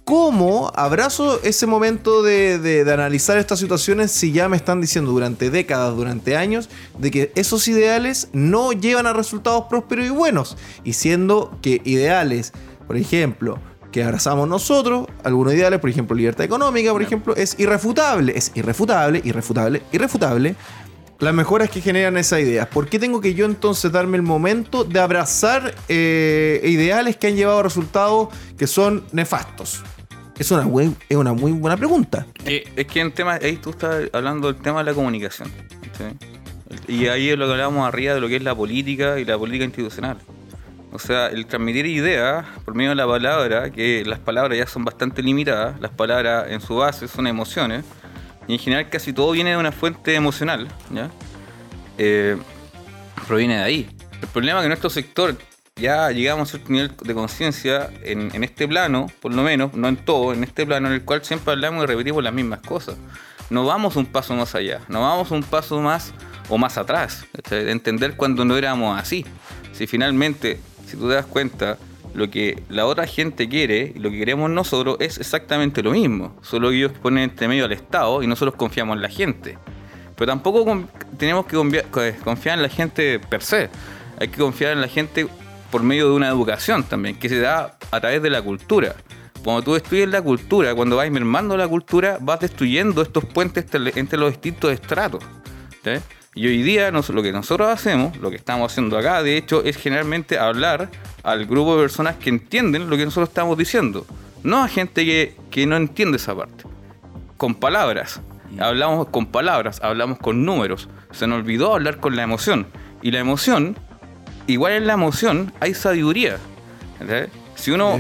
¿Cómo abrazo ese momento de, analizar estas situaciones si ya me están diciendo durante décadas, durante años, de que esos ideales no llevan a resultados prósperos y buenos? Y siendo que ideales, por ejemplo, que abrazamos nosotros, algunos ideales, por ejemplo, libertad económica, por ejemplo, es irrefutable, es irrefutable, irrefutable, irrefutable. Las mejoras que generan esas ideas. ¿Por qué tengo que yo entonces darme el momento de abrazar eh, ideales que han llevado a resultados que son nefastos? Es una, es una muy buena pregunta. es que en tema, ahí tú estás hablando del tema de la comunicación. Y ahí es lo que hablábamos arriba de lo que es la política y la política institucional. O sea, el transmitir ideas por medio de la palabra, que las palabras ya son bastante limitadas, las palabras en su base son emociones, y en general casi todo viene de una fuente emocional, ¿ya? Eh, proviene de ahí. El problema es que nuestro sector ya llegamos a cierto nivel de conciencia en, este plano, por lo menos, no en todo, en este plano en el cual siempre hablamos y repetimos las mismas cosas. No vamos un paso más allá, no vamos un paso más o más atrás, de entender cuando no éramos así. Si finalmente, si tú te das cuenta, lo que la otra gente quiere y lo que queremos nosotros es exactamente lo mismo, solo ellos ponen entre medio al Estado y nosotros confiamos en la gente. Pero tampoco tenemos que confiar en la gente per se, hay que confiar en la gente por medio de una educación también, que se da a través de la cultura. Cuando tú estudias la cultura, cuando vas mermando la cultura, vas destruyendo estos puentes entre los distintos estratos. Y hoy día lo que nosotros hacemos, lo que estamos haciendo acá, de hecho, es generalmente hablar al grupo de personas que entienden lo que nosotros estamos diciendo. No a gente que, que no entiende esa parte. Con palabras. Hablamos con palabras, hablamos con números. Se nos olvidó hablar con la emoción. Y la emoción igual en la emoción hay sabiduría. Si uno,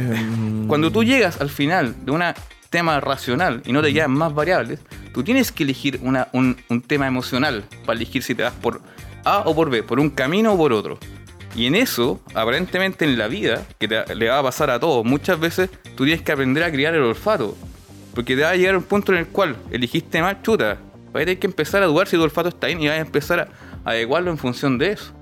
cuando tú llegas al final de un tema racional y no te quedan más variables, tú tienes que elegir una, un, tema emocional para elegir si te vas por A o por B, por un camino o por otro. Y en eso, aparentemente en la vida, que te- le va a pasar a todos, muchas veces tú tienes que aprender a criar el olfato. Porque te va a llegar un punto en el cual elegiste mal, chuta. Vas a tener que empezar a dudar si tu olfato está bien y vas a empezar a adecuarlo en función de eso.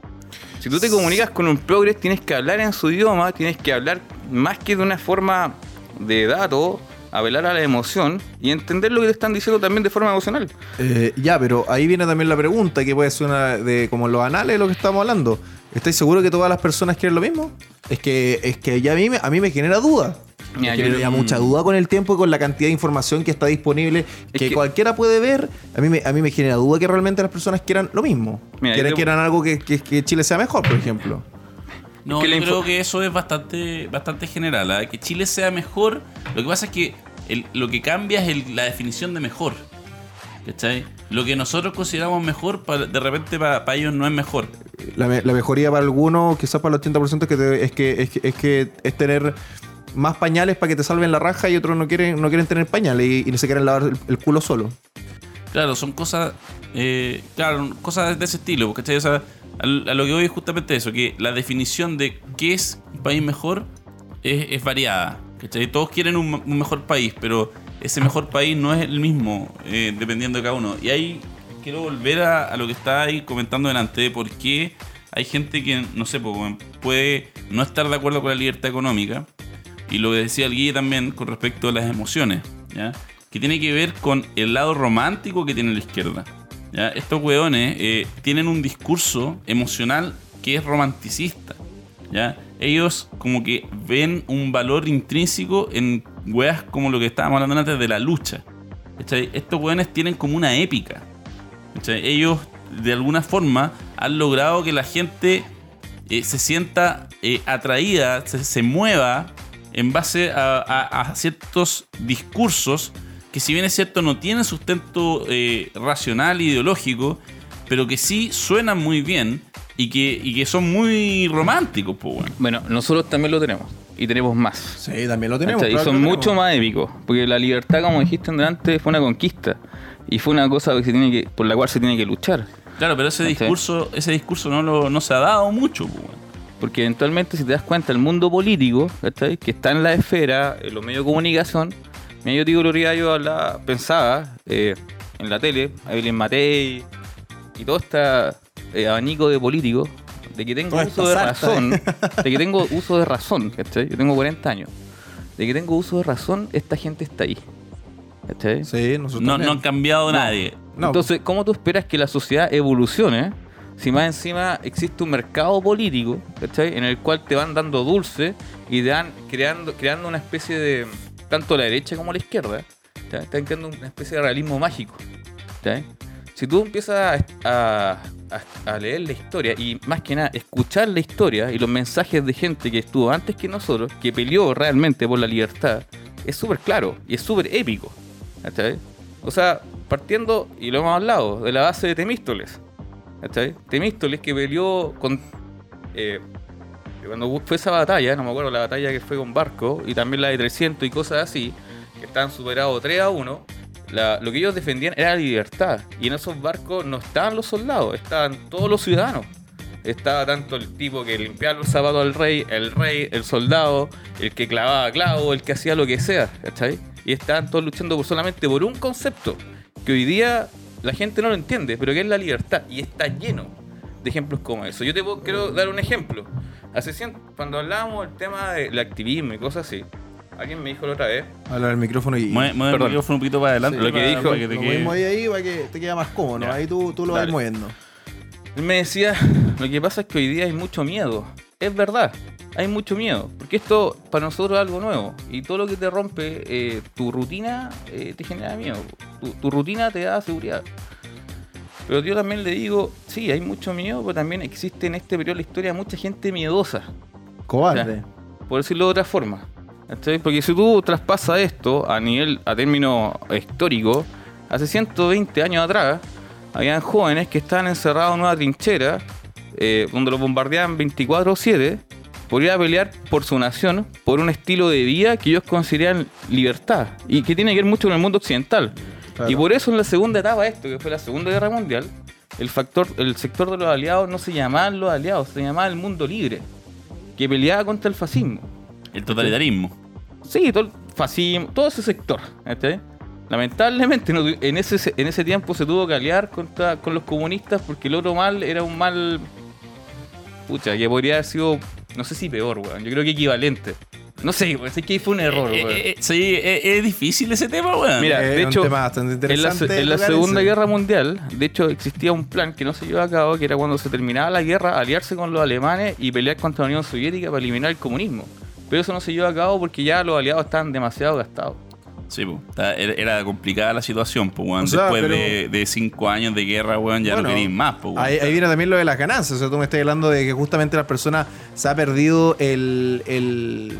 Si tú te comunicas con un progres, tienes que hablar en su idioma, tienes que hablar más que de una forma de dato, apelar a la emoción y entender lo que te están diciendo también de forma emocional. Eh, ya, pero ahí viene también la pregunta, que puede ser una de como los anales de lo que estamos hablando. ¿Estáis seguros que todas las personas quieren lo mismo? Es que, es que ya a mí, a mí me genera duda. Mira, yo- genera mucha duda con el tiempo y con la cantidad de información que está disponible, Es que, que- cualquiera puede ver. A mí, me, a mí me genera duda que realmente las personas quieran lo mismo. Mira, te- quieran algo que, que- que Chile sea mejor, por ejemplo. No, yo creo que eso es bastante, bastante general. ¿ah? Que Chile sea mejor. Lo que pasa es que el- lo que cambia es el- la definición de mejor. ¿Cachai? Lo que nosotros consideramos mejor, pa- de repente para ellos no es mejor. La, me- la mejoría para algunos, quizás para el 80%, es que, te- es, que, es, que, es que es tener más pañales para que te salven la raja y otros no quieren, no quieren tener pañales y, y se quieren lavar el, culo solo. Claro, son cosas. eh, claro, cosas de ese estilo. ¿cachai? Sea, al- a, lo que voy es justamente eso: que la definición de qué es un país mejor es, variada. ¿cachai? Todos quieren un, mejor país, pero ese mejor país no es el mismo eh, dependiendo de cada uno. Y ahí quiero volver a, lo que ahí comentando delante: de por qué hay gente que, no sé, pues, puede no estar de acuerdo con la libertad económica. Y lo que decía el Guille también con respecto a las emociones, ¿ya? Que tiene que ver con el lado romántico que tiene la izquierda. ¿ya? Estos weones eh, tienen un discurso emocional que es romanticista, ¿ya? Ellos como que ven un valor intrínseco en weas como lo que estábamos hablando antes de la lucha. ¿cachai? Estos weones tienen como una épica. ¿cachai? Ellos de alguna forma han logrado que la gente eh, se sienta eh, atraída, se mueva en base a, a- a ciertos discursos que si bien es cierto no tienen sustento eh, racional, ideológico, pero que sí suenan muy bien y que, y que son muy románticos, pues bueno. Bueno, nosotros también lo tenemos y tenemos más. Sí, también lo tenemos. ¿Cachai? Y claro son mucho tenemos. más épicos. Porque la libertad, como dijiste antes, fue una conquista. Y fue una cosa que se tiene que, por la cual se tiene que luchar. Claro, pero ese ¿Cachai? discurso, ese discurso no, lo, no se ha dado mucho, pues bueno. Porque eventualmente, si te das cuenta, el mundo político, ¿cachai? que está en la esfera, en los medios de comunicación, mira, yo digo, yo hablaba, pensaba eh, en la tele, Evelyn Matei y todo este eh, abanico de políticos, de que tengo uso de razón, de que tengo uso de razón, ¿cachai? Yo tengo 40 años. De que tengo uso de razón, esta gente está ahí. ¿Cachai? Sí, nosotros No, no han cambiado nadie. No, Entonces, ¿cómo tú esperas que la sociedad evolucione si más encima existe un mercado político, ¿cachai? En el cual te van dando dulce y te van creando, creando una especie de, tanto la derecha como la izquierda, ¿cachai? están creando una especie de realismo mágico. ¿cachai? Si tú empiezas a, a- a- leer la historia y más que nada escuchar la historia y los mensajes de gente que estuvo antes que nosotros, que peleó realmente por la libertad, es súper claro y es súper épico. ¿cachai? O sea, partiendo, y lo hemos hablado, de la base de Temístoles. ¿Cachai? Temístoles que peleó con. eh, cuando fue esa batalla, no me acuerdo la batalla que fue con Barco, y también la de 300 y cosas así, que estaban superados 3 a 1. la- lo que ellos defendían era la libertad. Y en esos barcos no estaban los soldados, estaban todos los ciudadanos. Estaba tanto el tipo que limpiaba los zapatos al rey, el rey, el soldado, el que clavaba clavo, el que hacía lo que sea, ¿cachai? Y estaban todos luchando solamente por un concepto que hoy día la gente no lo entiende, pero que es la libertad. Y está lleno de ejemplos como eso. Yo te puedo- quiero dar un ejemplo. Hace cien- cuando hablábamos del tema del activismo y cosas así, alguien me dijo la otra vez, Habla al micrófono y. Mueve, mueve el micrófono un poquito para adelante. lo que para- dijo- para que te Lo quede- ahí, ahí para que te quede más cómodo. Ahí tú, tú lo vas moviendo. Él me decía, lo que pasa es que hoy día hay mucho miedo. Es verdad, hay mucho miedo. Porque esto para nosotros es algo nuevo. Y todo lo que te rompe eh, tu rutina eh, te genera miedo. Tu, tu rutina te da seguridad. Pero yo también le digo, sí, hay mucho miedo, pero también existe en este periodo de la historia mucha gente miedosa. Cobarde. Por decirlo de otra forma. ¿cachai? Porque si tú traspasas esto a nivel, a término histórico, hace 120 años atrás, habían jóvenes que estaban encerrados en una trinchera, eh, donde los bombardeaban 24-7, por ir a pelear por su nación, por un estilo de vida que ellos consideran libertad, y que tiene que ver mucho con el mundo occidental. Claro. Y por eso en la segunda etapa esto, que fue la Segunda Guerra Mundial, el factor, el sector de los aliados no se llamaban los aliados, se llamaba el mundo libre, que peleaba contra el fascismo. El totalitarismo. Sí, todo el fascismo, todo ese sector. ¿cachai? Lamentablemente en ese, en ese tiempo se tuvo que aliar contra, con los comunistas porque el otro mal era un mal. Pucha, que podría haber sido, no sé si peor, weón. Yo creo que equivalente. No sé, weón, es que ahí fue un error, Eh, weón. eh, eh, sí, eh, es difícil ese tema, weón. Mira, Es de un hecho, tema bastante En la, interesante en la Segunda ese. Guerra Mundial, de hecho, existía un plan que no se llevó a cabo, que era cuando se terminaba la guerra, aliarse con los alemanes y pelear contra la Unión Soviética para eliminar el comunismo. Pero eso no se llevó a cabo porque ya los aliados estaban demasiado gastados. Sí, po. Era, complicada la situación, pues, weón. O sea, Después pero- de, de cinco años de guerra, weón, ya Bueno, no queréis más, pues, weón. Ahí, ahí viene también lo de las ganancias. O sea, tú me estás hablando de que justamente las personas se ha perdido el, el-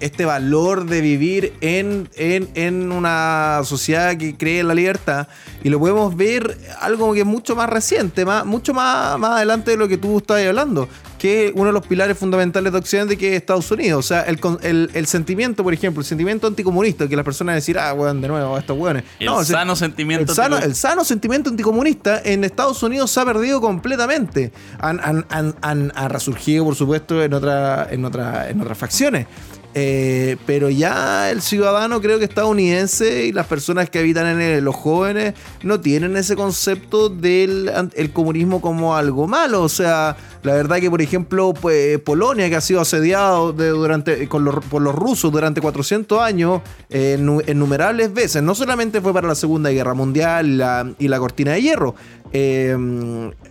este valor de vivir en, en, en una sociedad que cree en la libertad. Y lo podemos ver algo que es mucho más reciente, más, mucho más, más adelante de lo que tú estás hablando. Que es uno de los pilares fundamentales de Occidente, que es Estados Unidos. O sea, el, con- el, el sentimiento, por ejemplo, el sentimiento anticomunista, que las personas decir, ah, weón, de nuevo, estos weones. El No, se- sano sentimiento el sano, el sano sentimiento anticomunista en Estados Unidos se ha perdido completamente. Han, han- han- han- han resurgido, por supuesto, en, otra, en, otra, en otras facciones. Eh, pero ya el ciudadano, creo que estadounidense y las personas que habitan en el- los jóvenes no tienen ese concepto del el comunismo como algo malo. O sea, la verdad que, por ejemplo, pues, Polonia, que ha sido asediado durante, con los- por los rusos durante 400 años, eh, nu- innumerables veces, no solamente fue para la Segunda Guerra Mundial y la, cortina de hierro. Eh,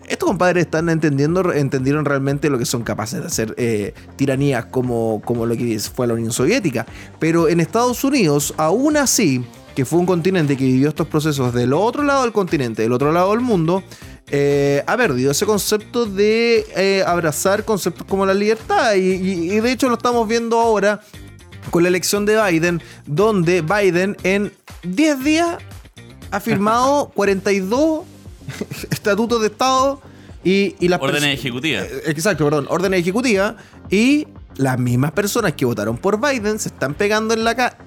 estos compadres están entendiendo, entendieron realmente lo que son capaces de hacer eh, tiranías como, como lo que fue la Unión Soviética. Pero en Estados Unidos, aún así, que fue un continente que vivió estos procesos del otro lado del continente, del otro lado del mundo, eh, ha perdido ese concepto de eh, abrazar conceptos como la libertad. Y, y- y de hecho lo estamos viendo ahora con la elección de Biden, donde Biden en 10 días ha firmado 42 estatutos de Estado y, y las Órdenes ejecutivas. eh, Exacto, perdón, órdenes ejecutivas y las mismas personas que votaron por Biden se están pegando en la cara.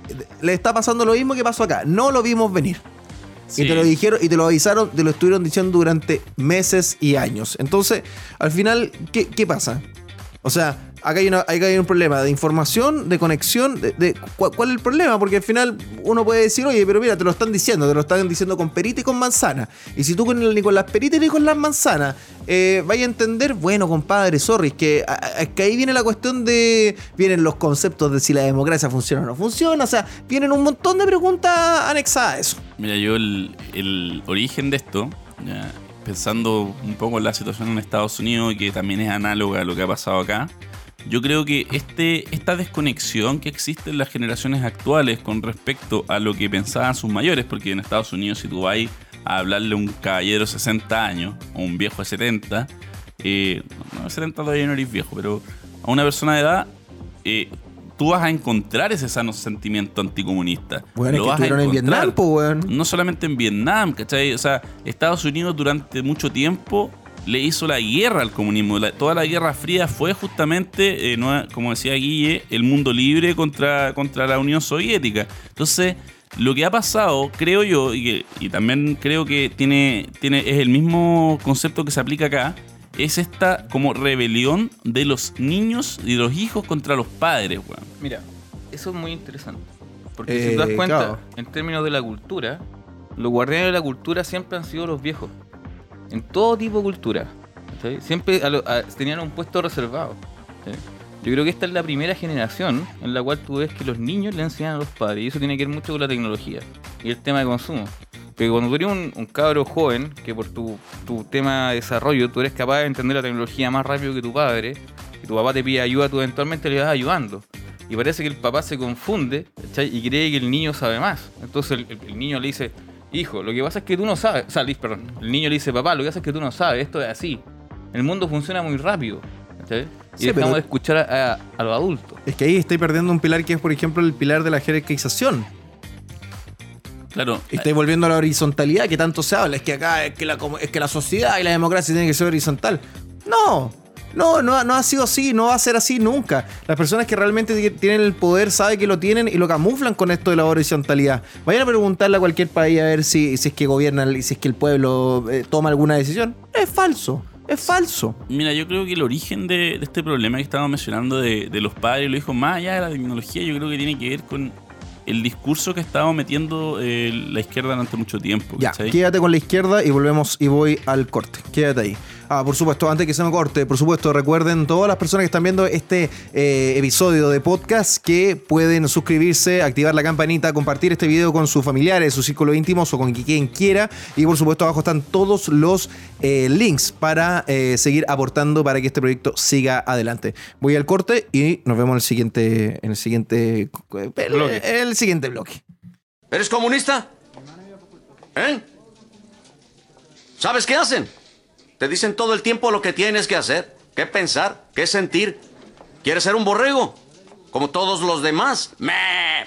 Le está pasando lo mismo que pasó acá. No lo vimos venir. Sí. Y te lo dijeron y te lo avisaron, te lo estuvieron diciendo durante meses y años. Entonces, al final, ¿qué, qué pasa? O sea, acá hay, una- acá hay un problema de información, de conexión. De, ¿cuál, es el problema? Porque al final uno puede decir, oye, pero mira, te lo están diciendo, te lo están diciendo con perita y con manzana. Y si tú con, el- ni con las peritas ni con las manzanas eh, vaya a entender, bueno, compadre, sorry, es que, es que ahí viene la cuestión de. Vienen los conceptos de si la democracia funciona o no funciona. O sea, vienen un montón de preguntas anexadas a eso. Mira, yo el, el origen de esto, ya, pensando un poco en la situación en Estados Unidos, que también es análoga a lo que ha pasado acá, yo creo que este, esta desconexión que existe en las generaciones actuales con respecto a lo que pensaban sus mayores, porque en Estados Unidos si tú vas a hablarle a un caballero de 60 años o un viejo de 70, eh, no, 70 todavía no eres viejo, pero a una persona de edad, eh, tú vas a encontrar ese sano sentimiento anticomunista. Bueno, es Lo que vas a en. Vietnam, pues, weón. No solamente en Vietnam, ¿cachai? O sea, Estados Unidos durante mucho tiempo le hizo la guerra al comunismo. La- toda la Guerra Fría fue justamente, eh, no- como decía Guille, el mundo libre contra, contra la Unión Soviética. Entonces, lo que ha pasado, creo yo, y, que- y también creo que tiene, tiene, es el mismo concepto que se aplica acá, es esta como rebelión de los niños y de los hijos contra los padres, weón. Mira, eso es muy interesante. Porque Eh, si te das cuenta, claro. en términos de la cultura, los guardianes de la cultura siempre han sido los viejos. En todo tipo de cultura. ¿cachai? Siempre a lo- a- tenían un puesto reservado. ¿cachai? Yo creo que esta es la primera generación en la cual tú ves que los niños le enseñan a los padres. Y eso tiene que ver mucho con la tecnología y el tema de consumo. Porque cuando tú eres un, un cabro joven, que por tu, tu tema de desarrollo tú eres capaz de entender la tecnología más rápido que tu padre, y tu papá te pide ayuda, tú eventualmente le vas ayudando. Y parece que el papá se confunde ¿cachai? y cree que el niño sabe más. Entonces el- el niño le dice, hijo, lo que pasa es que tú no sabes. O sea, perdón. El niño le dice, papá, lo que pasa es que tú no sabes, esto es así. El mundo funciona muy rápido. ¿cachai? Y Sí, dejamos pero- de escuchar a, a- a los adultos. Es que ahí estoy perdiendo un pilar que es, por ejemplo, el pilar de la jerarquización. Claro, Y Estáis volviendo a la horizontalidad que tanto se habla. Es que acá es que, la, es que la sociedad y la democracia tienen que ser horizontal. No. No, no, no ha sido así, no va a ser así nunca. Las personas que realmente ti- tienen el poder saben que lo tienen y lo camuflan con esto de la horizontalidad. Vayan a preguntarle a cualquier país a ver si, si es que gobiernan y si es que el pueblo eh, toma alguna decisión. Es falso, es falso. Mira, yo creo que el origen de, de este problema que estábamos mencionando de, de los padres y los hijos, más allá de la tecnología, yo creo que tiene que ver con el discurso que ha estado metiendo eh, la izquierda durante mucho tiempo. Ya, quédate con la izquierda y volvemos y voy al corte. Quédate ahí. Ah, por supuesto, antes que se me corte, por supuesto, recuerden todas las personas que están viendo este eh, episodio de podcast que pueden suscribirse, activar la campanita, compartir este video con sus familiares, sus círculos íntimos o con quien quiera. Y por supuesto, abajo están todos los eh, links para eh, seguir aportando para que este proyecto siga adelante. Voy al corte y nos vemos en el siguiente, en el siguiente, Bloque. en el siguiente bloque. ¿Eres comunista? ¿Eh? ¿Sabes qué hacen? Te dicen todo el tiempo lo que tienes que hacer, qué pensar, qué sentir. ¿Quieres ser un borrego? Como todos los demás. ¡Me!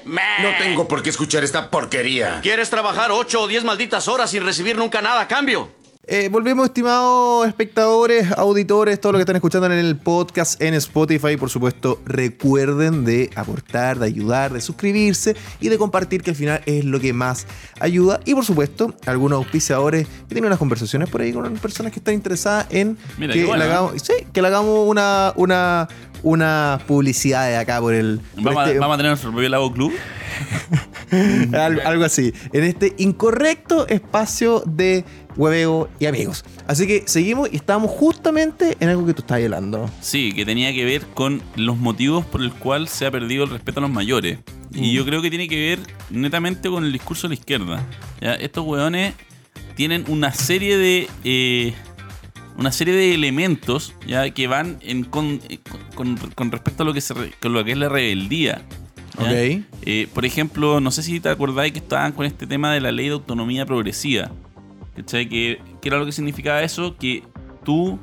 ¡Me! No tengo por qué escuchar esta porquería. ¿Quieres trabajar ocho o diez malditas horas sin recibir nunca nada a cambio? Eh, volvemos, estimados espectadores, auditores, todo lo que están escuchando en el podcast en Spotify. Por supuesto, recuerden de aportar, de ayudar, de suscribirse y de compartir, que al final es lo que más ayuda. Y por supuesto, algunos auspiciadores que tienen unas conversaciones por ahí con personas que están interesadas en Mira, que, bueno, le hagamos, sí, que le hagamos una, una, una publicidad de acá por el. por ¿Vamos, este- a, vamos a tener nuestro propio Lago Club. algo así. En este incorrecto espacio de hueveo y amigos. Así que seguimos y estamos justamente en algo que tú estás hablando. Sí, que tenía que ver con los motivos por el cual se ha perdido el respeto a los mayores. Y Mm. yo creo que tiene que ver netamente con el discurso de la izquierda. ¿ya? Estos weones tienen una serie de. eh, una serie de elementos ya que van en con, eh, con, con respecto a lo que, se re- con lo que es la rebeldía. ¿ya? Ok. Eh, por ejemplo, no sé si te acordáis que estaban con este tema de la ley de autonomía progresiva. ¿Cachai? Que, que era lo que significaba eso, que tú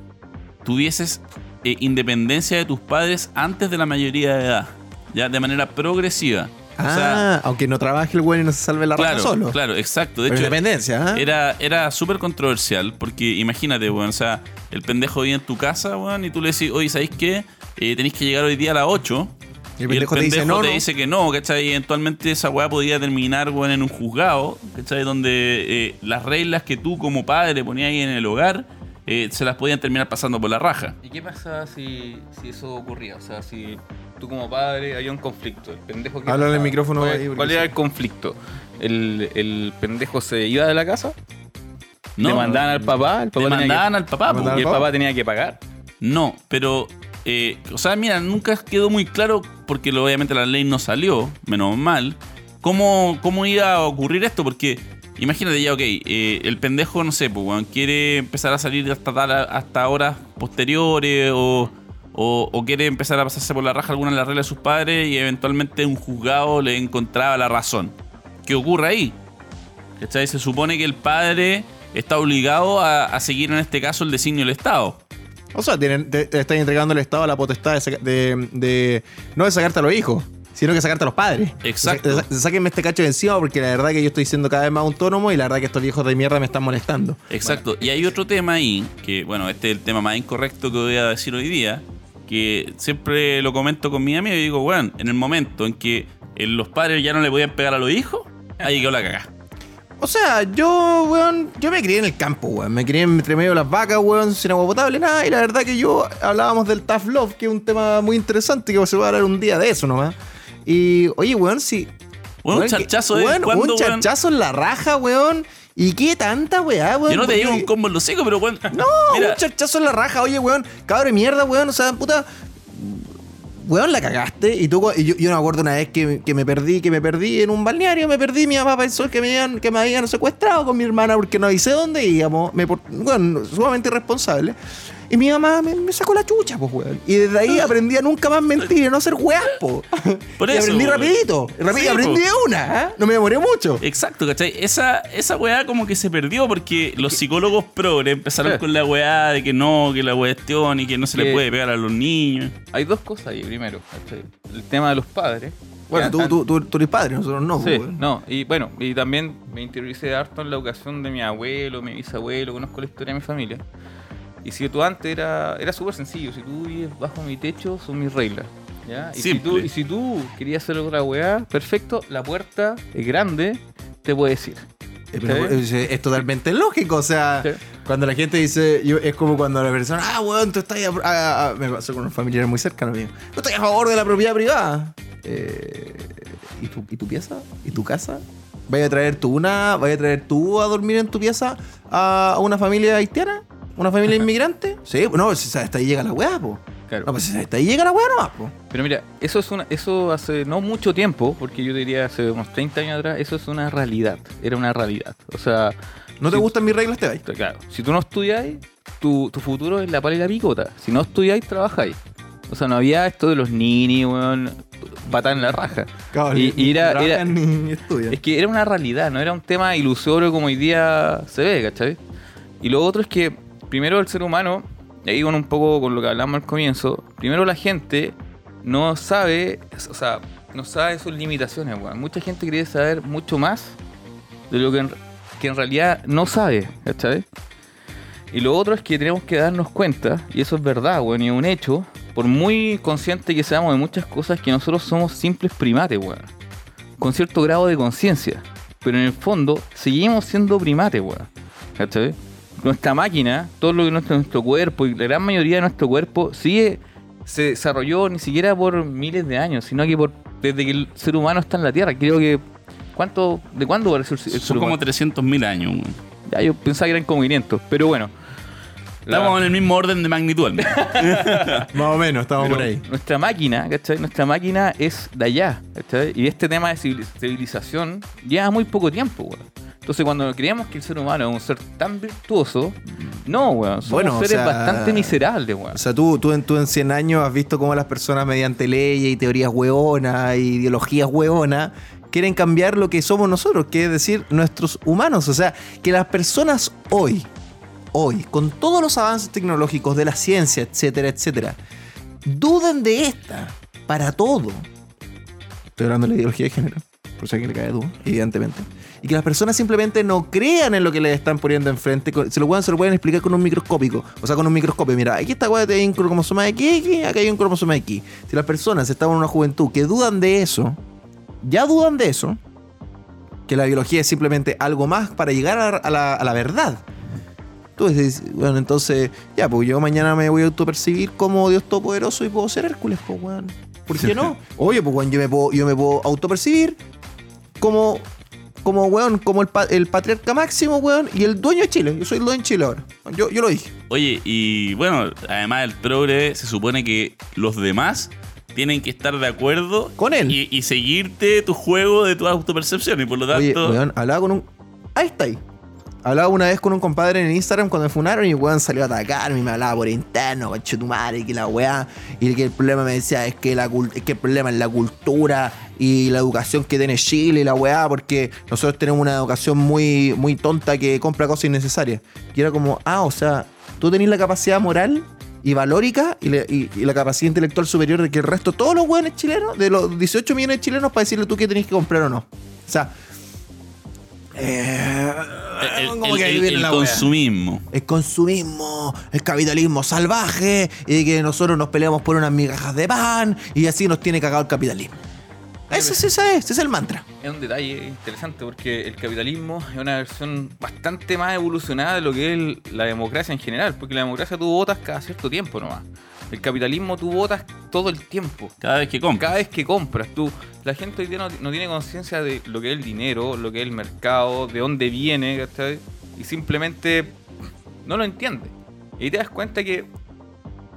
tuvieses eh, independencia de tus padres antes de la mayoría de edad, ya de manera progresiva. O Ah, sea, aunque no trabaje el güey y no se salve la claro, solo. claro, exacto. De Pero hecho, independencia, ¿ah? era, era súper controversial, porque imagínate, weón, o sea, el pendejo vive en tu casa, weón, y tú le decís, oye, ¿sabéis qué? Eh, tenéis que llegar hoy día a las 8. Y el pendejo te dice, pendejo "No, te no". dice que no, ¿cachai? Y eventualmente esa weá podía terminar, weón, en un juzgado, ¿cachai? Donde eh, las reglas que tú como padre ponías ahí en el hogar eh, se las podían terminar pasando por la raja. ¿Y qué pasa si, si eso ocurría? O sea, si tú como padre había un conflicto, el pendejo que Háblale al pasaba? micrófono ¿Cuál, ahí, porque cuál era sí. el conflicto? ¿El, el pendejo se iba de la casa? No, ¿Le mandaban al papá? ¿El papá que- al papá, Le po. mandaban ¿Y el papá tenía que pagar? No, pero. Eh, o sea, mira, nunca quedó muy claro, porque obviamente la ley no salió, menos mal, cómo, cómo iba a ocurrir esto, porque imagínate ya, ok, eh, el pendejo, no sé, pues, weón, quiere empezar a salir hasta, tal- hasta horas posteriores o, o, o quiere empezar a pasarse por la raja alguna de las reglas de sus padres y eventualmente un juzgado le encontraba la razón. ¿Qué ocurre ahí? ¿Cachai? Se supone que el padre está obligado a, a seguir en este caso el designio del Estado. O sea, te, te están entregando al Estado la potestad de, de- de- no de sacarte a los hijos, sino que sacarte a los padres. Exacto. Sa- sa- Sáquenme este cacho de encima porque la verdad que yo estoy siendo cada vez más autónomo y la verdad que estos viejos de mierda me están molestando. Exacto. Y hay otro tema ahí, que bueno, este es el tema más incorrecto que voy a decir hoy día, que siempre lo comento con mi amigo y digo, bueno, en el momento en que eh, los padres ya no le podían pegar a los hijos, ahí quedó la cagada. O sea, yo, weón, yo me crié en el campo, weón. Me crié entre medio de las vacas, weón, sin agua potable, nada. Y la verdad que yo hablábamos del tough love, que es un tema muy interesante que se va a hablar un día de eso nomás. Y, oye, weón, si. Bueno, un weón, que- charchazo de weón, cuando, Un charchazo en la raja, weón. ¿Y qué tanta weá, weón? Yo no te digo un combo en los hijos, pero bueno. No, mira, un charchazo en la raja, oye, weón. Cabrón de mierda, weón. O sea, puta. Weón, la cagaste. Y, tú, y yo, yo me acuerdo una vez que, que me perdí, que me perdí en un balneario, me perdí. Mi papá pensó que me habían, que me habían secuestrado con mi hermana porque no avisé dónde íbamos. Me, bueno, sumamente irresponsable. Y mi mamá me, me sacó la chucha, pues, weón. Y desde ahí aprendí a nunca más mentir y no ser weón, po. Por y eso, aprendí weón. rapidito. Rapidito, Sí, aprendí po. de una, ¿ah? No me demoré mucho. Exacto, ¿cachai? Esa, esa weá como que se perdió porque los psicólogos progres empezaron con la weá de que no, que la cuestión y que no se le puede pegar a los niños. Hay dos cosas ahí. Primero, ¿cachai? el tema de los padres. Bueno, tú, tú, tú, tú eres padre, nosotros no, Sí, pues, weón. no, y bueno, y también me interioricé harto en la educación de mi abuelo, mi bisabuelo, conozco la historia de mi familia. Y si tú antes era, era súper sencillo, si tú vives bajo mi techo, son mis reglas. ¿ya? Y, si tú, y si tú querías hacer otra weá, perfecto, la puerta es grande, te puedes ir. Eh, es, totalmente lógico, o sea, Sí. cuando la gente dice, yo, es como cuando la persona, ah, weón, tú estás, a- a- a-". me pasó con un familiar muy cercano mío, tú estás a favor de la propiedad privada. Eh, ¿y, tu, ¿Y tu pieza? ¿Y tu casa? ¿Vaya a traer tú una, vaya a traer tú a dormir en tu pieza a una familia haitiana? ¿Una familia inmigrante? Sí, no, si hasta ahí llega la weá, po. Claro. No, pues si hasta ahí llega la weá nomás, po. Pero mira, eso es una, eso hace no mucho tiempo, porque yo diría hace unos 30 años atrás, eso es una realidad. Era una realidad. O sea, ¿No te gustan mis reglas? Te vais. claro, si tú no estudiáis, tu, tu futuro es la pala y la picota. Si no estudiáis, trabajáis. O sea, no había esto de los nini, weón, patada en la raja. Y, y era, era- ni es que era una realidad, no era un tema ilusorio como hoy día se ve, ¿cachai? Y lo otro es que, primero el ser humano, y ahí con un poco con lo que hablamos al comienzo, primero la gente no sabe, o sea, no sabe sus limitaciones, weón. Mucha gente quiere saber mucho más de lo que en, que en realidad no sabe, ¿cachai? Y lo otro es que tenemos que darnos cuenta, y eso es verdad, weón, y es un hecho, por muy consciente que seamos de muchas cosas, que nosotros somos simples primates, weón. Con cierto grado de conciencia. Pero en el fondo, seguimos siendo primates, weón. ¿Cachai? Nuestra máquina, todo lo que nuestro, nuestro cuerpo, y la gran mayoría de nuestro cuerpo, sigue, se desarrolló ni siquiera por miles de años, sino que por desde que el ser humano está en la Tierra. Creo que. ¿Cuánto, ¿De cuándo apareció el, el ser Son como humano? 300.000 años. weón. Ya, yo pensaba que eran como 500, pero bueno. La- Estamos en el mismo orden de magnitud. menos. Más o menos, estamos Pero por ahí. Nuestra máquina, ¿cachai? Nuestra máquina es de allá, ¿cachai? Y este tema de civil- civilización lleva muy poco tiempo, weón. Entonces, cuando creemos que el ser humano es un ser tan virtuoso, no, weón. Somos Bueno, o seres sea, bastante miserables, weón. O sea, tú, tú, en, tú en 100 años has visto cómo las personas mediante leyes y teorías hueonas y ideologías hueonas quieren cambiar lo que somos nosotros, que es decir, nuestros humanos. O sea, que las personas hoy, hoy, con todos los avances tecnológicos de la ciencia, etcétera, etcétera, duden de esta para todo. Estoy hablando de la ideología de género, por si a alguien le cae duda, evidentemente. Y que las personas simplemente no crean en lo que les están poniendo enfrente. Se lo, pueden, se lo pueden explicar con un microscópico. O sea, con un microscopio. Mira, aquí está weá, hay un cromosoma X, acá hay un cromosoma X. Si las personas están en una juventud que dudan de eso, ya dudan de eso, que la biología es simplemente algo más para llegar a, a la, a la verdad. Tú dices, bueno, entonces, ya, pues yo mañana me voy a autopercibir como Dios Todopoderoso y puedo ser Hércules, pues, weón. ¿Por qué no? Oye, pues, weón, yo me puedo, yo me puedo autopercibir como, como, weón, como el, el patriarca máximo, weón, y el dueño de Chile. Yo soy el dueño de Chile ahora. Yo, yo lo dije. Oye, y bueno, además del progre, se supone que los demás tienen que estar de acuerdo Con él. y, y seguirte tu juego de tu autopercepción. Y por lo Oye, tanto, weón, hablaba con un. Ahí está ahí. Hablaba una vez con un compadre en Instagram cuando me funaron y weón salió a atacarme y me hablaba por interno, conche tu madre, y que la weá. Y que el problema me decía es que, la, es el problema es la cultura y la educación que tiene Chile y la weá, porque nosotros tenemos una educación muy, muy tonta que compra cosas innecesarias. Y era como, ah, o sea, tú tenés la capacidad moral y valórica y la capacidad intelectual superior de que el resto, todos los weones chilenos, de los 18 millones de chilenos, para decirle tú qué tenés que comprar o no. O sea, eh, el, como el- que ahí el- viene el la weá. consumismo. El consumismo, el capitalismo salvaje y que nosotros nos peleamos por unas migajas de pan y así nos tiene cagado el capitalismo. Ese es, ese es el mantra. Es un detalle interesante porque el capitalismo es una versión bastante más evolucionada de lo que es el- la democracia en general, porque la democracia tú votas cada cierto tiempo nomás. El capitalismo tú votas todo el tiempo. Cada vez que compras. Cada vez que compras, tú, la gente hoy día no, no tiene conciencia de lo que es el dinero, lo que es el mercado, de dónde viene, ¿cachai? Y simplemente no lo entiende. Y te das cuenta que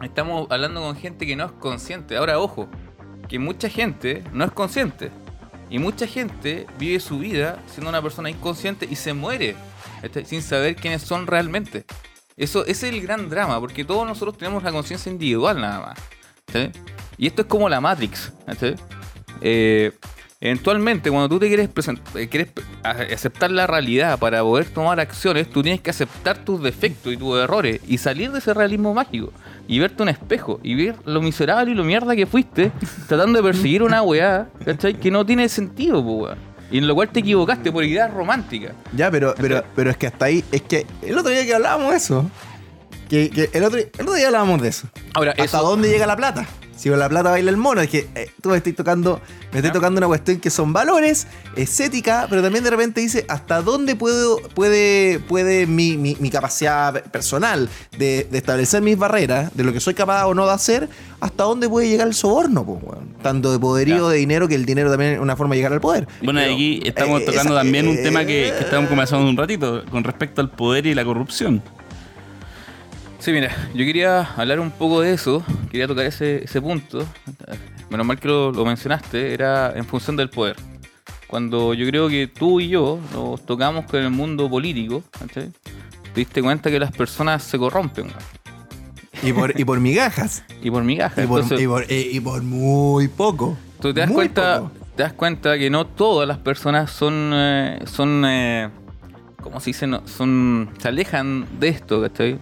estamos hablando con gente que no es consciente. Ahora, ojo, que mucha gente no es consciente. Y mucha gente vive su vida siendo una persona inconsciente y se muere sin saber quiénes son realmente. Eso es el gran drama, porque todos nosotros tenemos la conciencia individual nada más. Y esto es como la Matrix. Eh, eventualmente, cuando tú te quieres, present- eh, quieres aceptar la realidad para poder tomar acciones, tú tienes que aceptar tus defectos y tus errores y salir de ese realismo mágico y verte un espejo y ver lo miserable y lo mierda que fuiste tratando de perseguir una weá ¿cachai? que no tiene sentido, weón. Y en lo cual te equivocaste por ideas románticas. Ya, pero, pero, pero es que hasta ahí, es que el otro día que hablábamos de eso, Que, que el, otro, el otro día hablábamos de eso. Ahora, ¿Hasta eso- dónde llega la plata? Si con la plata baila el mono, es que eh, tú me estás tocando, me estás tocando una cuestión que son valores, estética, pero también de repente dice hasta dónde puedo, puede, puede mi, mi- mi capacidad personal de, de establecer mis barreras, de lo que soy capaz o no de hacer, hasta dónde puede llegar el soborno, pues. Tanto de poderío, Ya. de dinero, que el dinero también es una forma de llegar al poder. Bueno, Pero, aquí estamos eh, tocando esa- también un eh, tema que, que estábamos conversando un ratito con respecto al poder y la corrupción. Sí, mira, yo quería hablar un poco de eso, quería tocar ese, ese punto. Menos mal que lo, lo mencionaste, era en función del poder. Cuando yo creo que tú y yo nos tocamos con el mundo político, ¿cachai? te diste cuenta que las personas se corrompen. Y por, y por migajas. y por migajas. Y por, Entonces, y por- eh, y por muy poco. tú te das Muy cuenta, poco. te das cuenta que no todas las personas son, eh, son, eh, ¿cómo se dice? No, son, se alejan de esto, ¿cachai?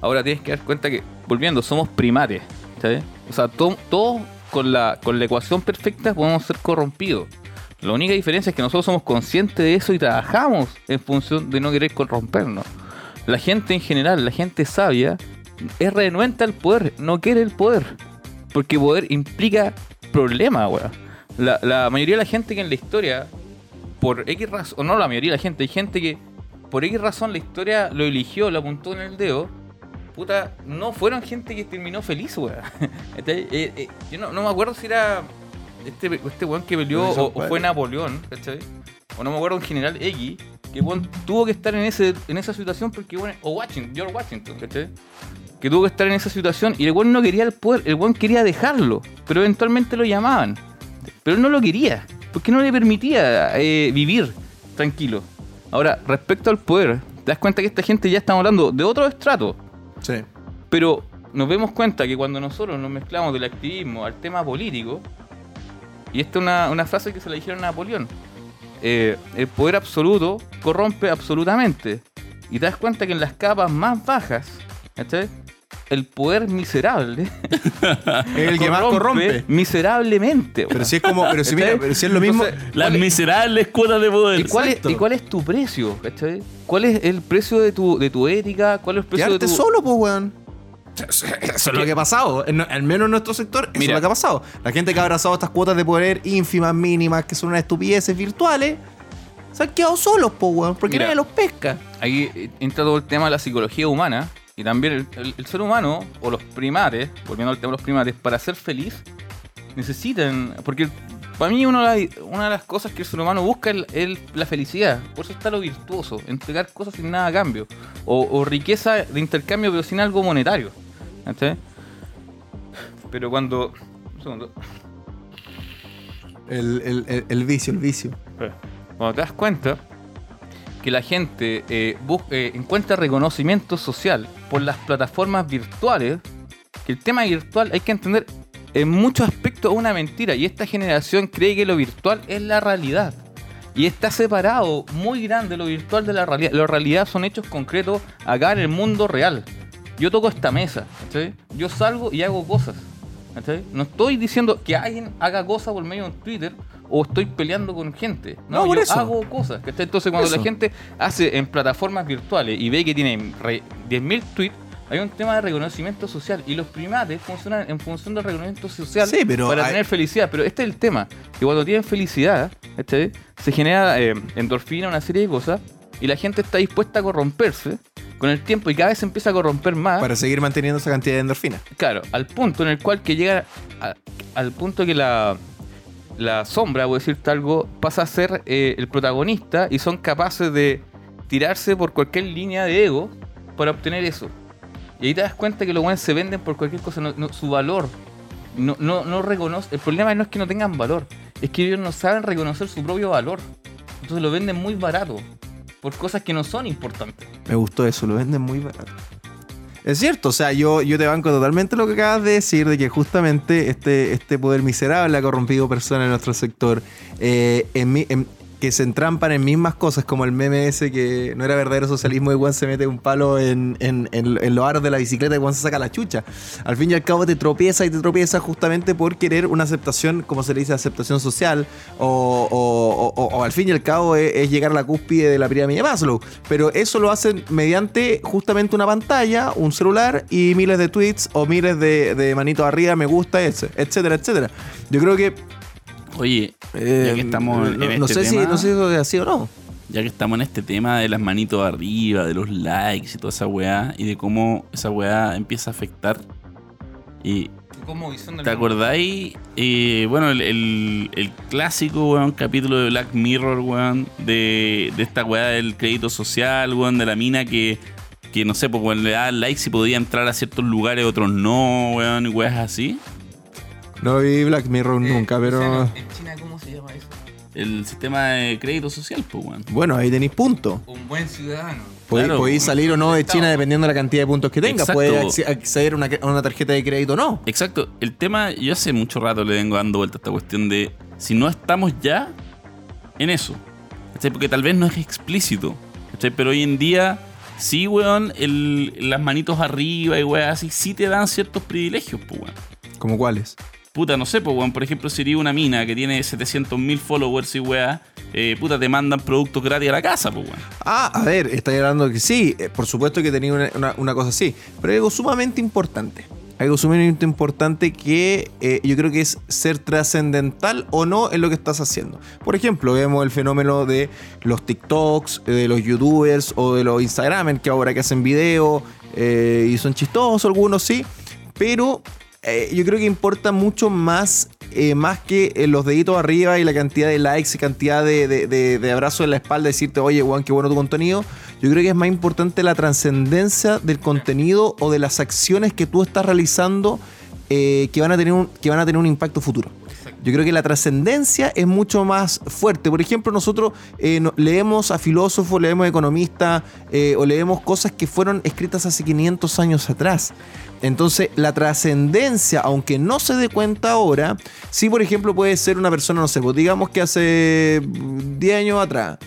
Ahora tienes que dar cuenta que, volviendo, somos primates, ¿cachai? O sea, to- todos con la, con la ecuación perfecta podemos ser corrompidos. La única diferencia es que nosotros somos conscientes de eso y trabajamos en función de no querer corrompernos. La gente en general, la gente sabia, es renuente al poder, no quiere el poder. Porque poder implica problemas, weón. La, mayoría de la gente que en la historia, por X razón, no la mayoría de la gente, hay gente que por X razón la historia lo eligió, lo apuntó en el dedo. Puta, no fueron gente que terminó feliz, weón. ¿Cachai? Eh, eh, yo no, no me acuerdo si era este, este weón que peleó o, fue. Napoleón, ¿cachai? O no me acuerdo un general X, que weón tuvo que estar en, ese, en esa situación porque, weón, o Washington, George Washington, ¿cachai? Que tuvo que estar en esa situación y el weón no quería el poder, el weón quería dejarlo, pero eventualmente lo llamaban. Pero él no lo quería, porque no le permitía eh, vivir tranquilo. Ahora, respecto al poder, te das cuenta que esta gente ya estamos hablando de otro estrato, Sí. pero nos vemos cuenta que cuando nosotros nos mezclamos del activismo al tema político, y esta es una, frase que se le dijeron a Napoleón, eh, el poder absoluto corrompe absolutamente. Y te das cuenta que en las capas más bajas, ¿cachai? El poder miserable Es el que más corrompe. miserablemente. Pero si es como, pero si mira, pero si es lo mismo. Entonces, Las ¿cuál es- miserables cuotas de poder. ¿Y cuál, es. ¿Y cuál es tu precio? ¿cachai? ¿Cuál es el precio de tu, de tu ética? ¿Cuál es el precio de tu... solo, pues, weón. Eso es lo que ha pasado. Al menos en nuestro sector, eso Mira. es lo que ha pasado. La gente que ha abrazado estas cuotas de poder ínfimas, mínimas, que son unas estupideces virtuales, se han quedado solos, pues, weón. Porque Mira. nadie los pesca. Ahí entra todo el tema de la psicología humana y también el, el- el ser humano o los primates, volviendo al tema de los primates, para ser feliz necesitan, porque para mí una de, las, una de las cosas que el ser humano busca es la felicidad, por eso está lo virtuoso, entregar cosas sin nada a cambio, o, o riqueza de intercambio pero sin algo monetario. ¿cachai? Pero cuando... Un segundo. El, el- el- el vicio, el vicio. Cuando te das cuenta que la gente eh, eh, encuentra reconocimiento social por las plataformas virtuales, que el tema virtual hay que entender en muchos aspectos es una mentira y esta generación cree que lo virtual es la realidad. Y está separado muy grande lo virtual de la realidad. La realidad son hechos concretos acá en el mundo real. Yo toco esta mesa. Yo salgo y hago cosas. No estoy diciendo que alguien haga cosas por medio de un Twitter o estoy peleando con gente. No, No, por yo eso. hago cosas. ¿cachai? Entonces cuando Eso. la gente hace en plataformas virtuales y ve que tiene re- 10.000 tweets, hay un tema de reconocimiento social y los primates funcionan en función del reconocimiento social Sí, pero para hay- tener felicidad. Pero este es el tema, que cuando tienen felicidad, ¿cachai? se genera eh, endorfina, una serie de cosas, y la gente está dispuesta a corromperse con el tiempo y cada vez se empieza a corromper más. Para seguir manteniendo esa cantidad de endorfina. Claro, al punto en el cual que llega a- al punto que la, la sombra, por decirte algo, pasa a ser eh, el protagonista y son capaces de tirarse por cualquier línea de ego para obtener eso. Y ahí te das cuenta que los buenos se venden por cualquier cosa, su valor. No, no, no reconoce. El problema no es que no tengan valor, es que ellos no saben reconocer su propio valor. Entonces lo venden muy barato, por cosas que no son importantes. Me gustó eso, lo venden muy barato. Es cierto, o sea, yo, yo te banco totalmente lo que acabas de decir, de que justamente este, este poder miserable ha corrompido personas en nuestro sector. Eh, en mi- en- que se entrampan en mismas cosas, como el meme ese que no era verdadero socialismo y Juan se mete un palo en, en, en- los aros de la bicicleta y Juan se saca la chucha. Al fin y al cabo te tropieza y te tropieza justamente por querer una aceptación, como se le dice, aceptación social, o, o- o- al fin y al cabo es, llegar a la cúspide de la pirámide de Maslow. Pero eso lo hacen mediante justamente una pantalla, un celular y miles de tweets o miles de, de manitos arriba, me gusta, etcétera, etcétera. Yo creo que Oye, eh, ya que estamos en, no, en no este sé si, tema, no sé si eso es así o no. ya que estamos en este tema de las manitos arriba, de los likes y toda esa weá, y de cómo esa weá empieza a afectar. Y del ¿Te acordáis? Eh, bueno, el, el- el clásico, weón, capítulo de Black Mirror, weón, de, de esta weá del crédito social, weón, de la mina que, que no sé, pues cuando le daban like si podía entrar a ciertos lugares, otros no, weón, y weas así. No vi Black Mirror Eh, nunca, pero En China, ¿cómo se llama eso? El sistema de crédito social, pues, weón. bueno, ahí tenéis puntos. Un buen ciudadano. Podéis, Claro, podéis salir o no de China dependiendo de la cantidad de puntos que tengas. Puedes acce- acceder a una, a una tarjeta de crédito o no. Exacto. El tema, yo hace mucho rato le vengo dando vuelta a esta cuestión de si no estamos ya en eso. ¿cachai? Porque tal vez no es explícito. ¿cachai? Pero hoy en día, sí, weón, el- las manitos arriba y weón, así, sí te dan ciertos privilegios, pues, weón. ¿Como cuáles? Puta, no sé, pues, weón, por ejemplo, si eres una mina que tiene 700.000 followers y weá, eh, puta, te mandan productos gratis a la casa, pues, weón. Ah, a ver, estáis hablando que sí, eh, por supuesto que tenía una, una- cosa así, pero hay algo sumamente importante. Algo sumamente importante que eh, yo creo que es ser trascendental o no en lo que estás haciendo. Por ejemplo, vemos el fenómeno de los TikToks, de los YouTubers o de los Instagramers que ahora que hacen video y son chistosos algunos, sí, pero eh, yo creo que importa mucho más, eh, más que eh, los deditos arriba y la cantidad de likes y cantidad de, de, de- de abrazos en la espalda, decirte, oye, Juan, qué bueno tu contenido. Yo creo que es más importante la trascendencia del contenido o de las acciones que tú estás realizando que, van a tener un, que van a tener un impacto futuro. Yo creo que la trascendencia es mucho más fuerte. Por ejemplo, nosotros eh, no- leemos a filósofos, leemos economistas eh, o leemos cosas que fueron escritas hace 500 años atrás. Entonces, la trascendencia, aunque no se dé cuenta ahora, sí, por ejemplo, puede ser una persona, no sé, pues digamos que hace mm, 10 años atrás.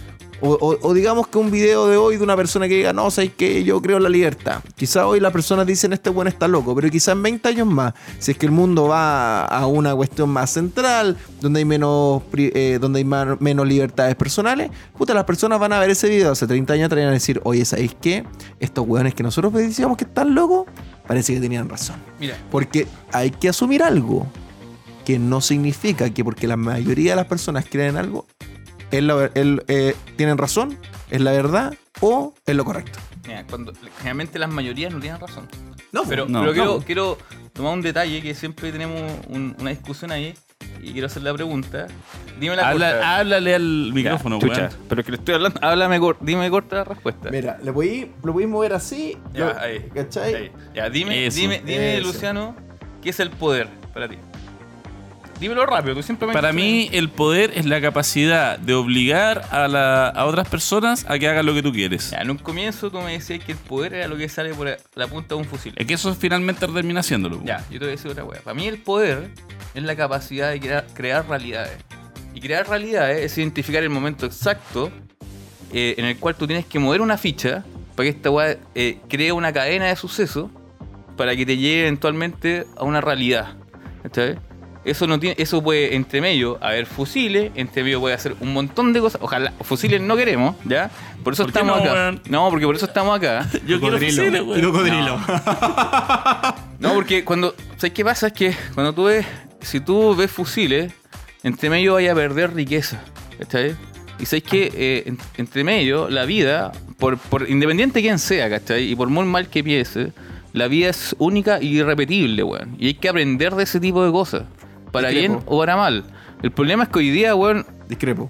O, o- digamos que un video de hoy de una persona que diga, no, sabes que yo creo en la libertad. Quizá hoy las personas dicen, este bueno está loco, pero quizá en 20 años más, si es que el mundo va a una cuestión más central, donde hay menos, eh, donde hay menos libertades personales, puta, las personas van a ver ese video hace 30 años atrás y van a decir, oye, ¿sabéis qué? Estos weones que nosotros decíamos que están locos, parece que tenían razón. Mira, Porque hay que asumir algo que no significa que porque la mayoría de las personas creen en algo, es la ver- el, eh, tienen razón, es la verdad o es lo correcto. mira, cuando, generalmente las mayorías no tienen razón. No, Pero, No, pero no. quiero, quiero tomar un detalle que siempre tenemos un- una discusión ahí y quiero hacer la pregunta. Dime la Habla- corta. háblale al Ya, micrófono, chucha, weón. Pero que le estoy hablando, háblame cor- dime corta la respuesta. Mira, lo podéis, lo podéis mover así, Ya, lo- ahí, ¿cachai? ahí. Ya, dime, Eso, dime, dime eso. Luciano, ¿qué es el poder para ti? Dímelo rápido, tú siempre me Para mí, el poder es la capacidad de obligar a, la- a otras personas a que hagan lo que tú quieres. Ya, en un comienzo tú me decías que el poder era lo que sale por la punta de un fusil. Es que eso finalmente termina haciéndolo. Ya, yo te voy a decir otra wea. Para mí el poder es la capacidad de crear, crear realidades. Y crear realidades es identificar el momento exacto eh, en el cual tú tienes que mover una ficha para que esta wea eh, cree una cadena de sucesos para que te llegue eventualmente a una realidad. ¿Cachai? Eso no tiene, eso puede entre medio haber fusiles, entre medio puede hacer un montón de cosas. Ojalá, fusiles no queremos, ¿ya? Por eso ¿Por qué estamos no, acá. No, porque por eso estamos acá. Yo quiero fusiles, cocodrilo. No, porque cuando. ¿Sabes qué pasa? Es que cuando tú ves. Si tú ves fusiles, entre medio vaya a perder riqueza. ¿Cachai? Y sabes que eh, en- entre medio, la vida, por, por independiente de quién sea, ¿cachai? Y por muy mal que piense, la vida es única y irrepetible, weón. Y hay que aprender de ese tipo de cosas. Para Discrepo. bien o para mal. El problema es que hoy día, weón. Discrepo.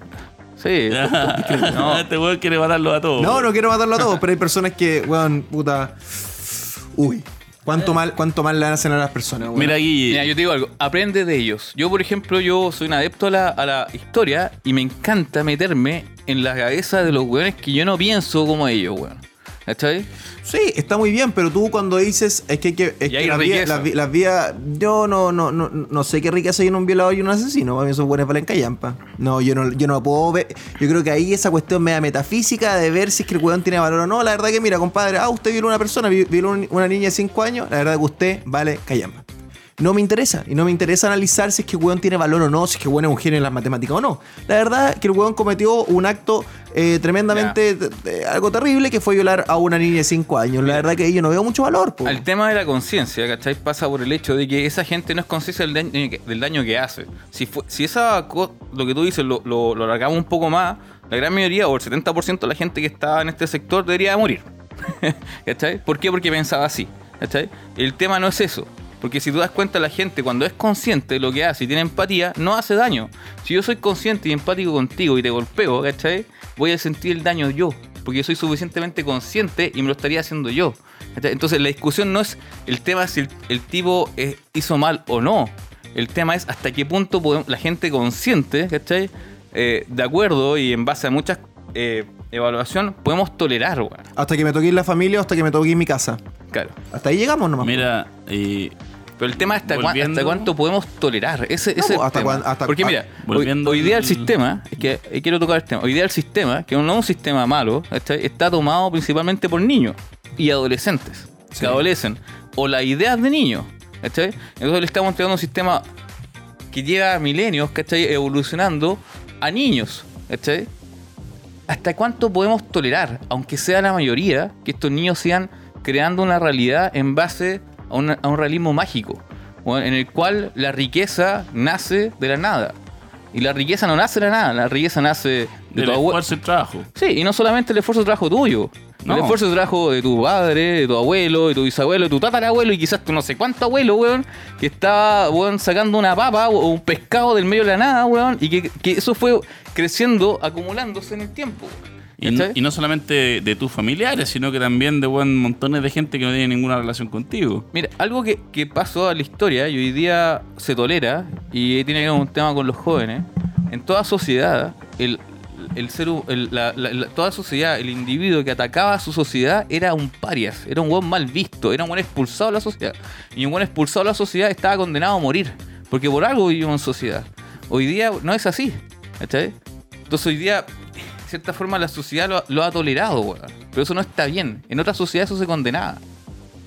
Sí. no. Este weón quiere matarlo a todos. No, no quiero matarlo a todos, pero hay personas que, weón, puta. Uy, cuánto mal, cuánto mal le hacen a las personas, weón. Mira, Guille. Mira, yo te digo algo, aprende de ellos. Yo, por ejemplo, yo soy un adepto a la, a la historia y me encanta meterme en la cabeza de los weones que yo no pienso como ellos, weón. ¿Cachai? Sí, está muy bien, pero tú cuando dices es que hay que. Es que hay las vías, las vías- Yo no, no, no, no sé qué riqueza hay en un violador y un asesino. Para mí son buenas para callampa. No, yo no, yo no puedo ver. Yo creo que ahí esa cuestión media metafísica de ver si es que el weón tiene valor o no. La verdad que, mira, compadre, ah, usted violó a una persona, vi- violó un- una niña de 5 años. La verdad que usted vale callampa. No me interesa. Y no me interesa analizar si es que el weón tiene valor o no, si es que el weón es un genio en las matemáticas o no. La verdad que el weón cometió un acto eh, tremendamente algo terrible que fue violar a una niña de 5 años. La verdad que yo no veo mucho valor. po. El tema de la conciencia, ¿cachai? Pasa por el hecho de que esa gente no es consciente del daño, que- del daño que hace. Si, fue- si esa lo que tú dices lo, lo, lo alargamos un poco más, la gran mayoría o el 70% de la gente que está en este sector debería morir. ¿Cachai? ¿Por qué? Porque pensaba así. ¿Cachai? El tema no es eso. Porque si tú das cuenta, la gente cuando es consciente de lo que hace y tiene empatía, no hace daño. Si yo soy consciente y empático contigo y te golpeo, ¿cachai? Voy a sentir el daño yo. Porque yo soy suficientemente consciente y me lo estaría haciendo yo. ¿cachai? Entonces la discusión no es el tema si el, el tipo eh, hizo mal o no. El tema es hasta qué punto podemos- la gente consciente, ¿cachai? Eh, de acuerdo y en base a muchas eh, evaluación, podemos tolerar, weón. Hasta que me toque en la familia o hasta que me toque en mi casa. Claro. Hasta ahí llegamos nomás. Mira, eh, Pero el tema es hasta, cuán- Volviendo- hasta cuánto podemos tolerar. Ese, No, ese el hasta tema. cuán- hasta- Porque ah, mira, hoy, volviendo hoy día el sistema, es que eh, quiero tocar el tema, hoy día el sistema, que no es un sistema malo, ¿cachai? está tomado principalmente por niños y adolescentes que adolecen, o las ideas de niños. ¿cachai? Entonces le estamos entregando un sistema que lleva milenios, ¿cachai? Evolucionando a niños, ¿cachai? ¿Hasta cuánto podemos tolerar, aunque sea la mayoría, que estos niños sigan creando una realidad en base a, una- a un realismo mágico? En el cual la riqueza nace de la nada. Y la riqueza no nace de la nada, la riqueza nace de del tu abuelo. esfuerzo y trabajo. Sí, y no solamente el esfuerzo de trabajo tuyo. No. El esfuerzo de trabajo de tu padre, de tu abuelo, de tu bisabuelo, de tu tatarabuelo y quizás tu no sé cuánto abuelo, weón, que estaba, weón, sacando una papa o un pescado del medio de la nada, weón, y que, que eso fue creciendo, acumulándose en el tiempo. Y, no- ¿cachai? y no solamente de tus familiares, sino que también de buen montones de gente que no tiene ninguna relación contigo. Mira, algo que, que pasó a la historia y hoy día se tolera y tiene que ver con un tema con los jóvenes. En toda sociedad, el, el ser, el- la- la- la- toda sociedad, el individuo que atacaba a su sociedad era un parias, era un buen mal visto, era un buen expulsado de la sociedad. Y un buen expulsado de la sociedad estaba condenado a morir, porque por algo vivimos en sociedad. Hoy día no es así, ¿cachai? Entonces hoy día, cierta forma, la sociedad lo, lo ha tolerado, weón. Pero eso no está bien. En otras sociedades eso se condenaba.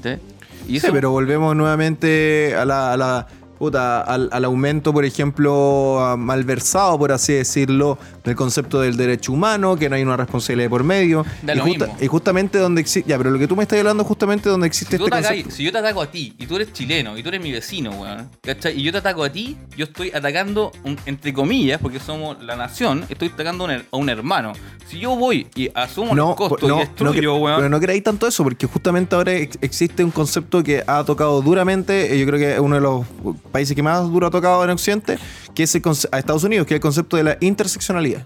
¿cachai? Y Sí, pero volvemos nuevamente a la, a la- puta, al, al aumento, por ejemplo, a- malversado, por así decirlo, del concepto del derecho humano, que no hay una responsabilidad de por medio. Da y, lo justa- mismo. y justamente donde existe. Ya, pero lo que tú me estás hablando, justamente donde existe Si, este concepto. si yo te ataco a ti y tú eres chileno y tú eres mi vecino, weón, ¿cachai? Y yo te ataco a ti, yo estoy atacando, un- entre comillas, porque somos la nación, estoy atacando a un, a un hermano. Si yo voy y asumo No, los costos por- no, y no destruyo, cre- weón. pero no creáis tanto eso, porque justamente ahora ex- existe un concepto que ha tocado duramente, eh, yo creo que es uno de los países que más duro ha tocado en Occidente, que es el a Estados Unidos, que es el concepto de la interseccionalidad.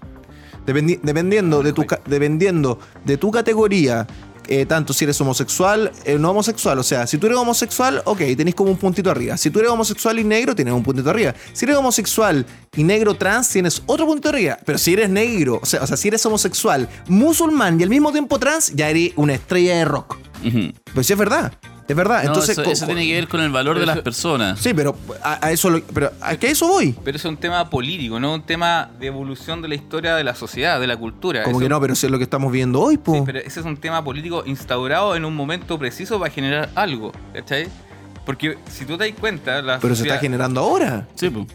Dependi- dependiendo, de tu, dependiendo de tu categoría, eh, tanto si eres homosexual o no homosexual. O sea, si tú eres homosexual, ok, tenés como un puntito arriba. Si tú eres homosexual y negro, tienes un puntito arriba. Si eres homosexual y negro trans, tienes otro puntito arriba. Pero si eres negro, o sea, o sea, si eres homosexual, musulmán y al mismo tiempo trans, ya eres una estrella de rock. Ujú. Pues sí, es verdad. Es verdad. No, Entonces, eso, eso tiene que ver con el valor de las personas. Sí, pero a, a eso lo- pero a que eso voy. Pero eso es un tema político, no un tema de evolución de la historia de la sociedad, de la cultura. Como Eso- que no, pero eso es lo que estamos viendo hoy, po. Sí, pero ese es un tema político instaurado en un momento preciso para generar algo, ¿cachai? Porque si tú te das cuenta, la Pero se está generando ahora. Sí, pues.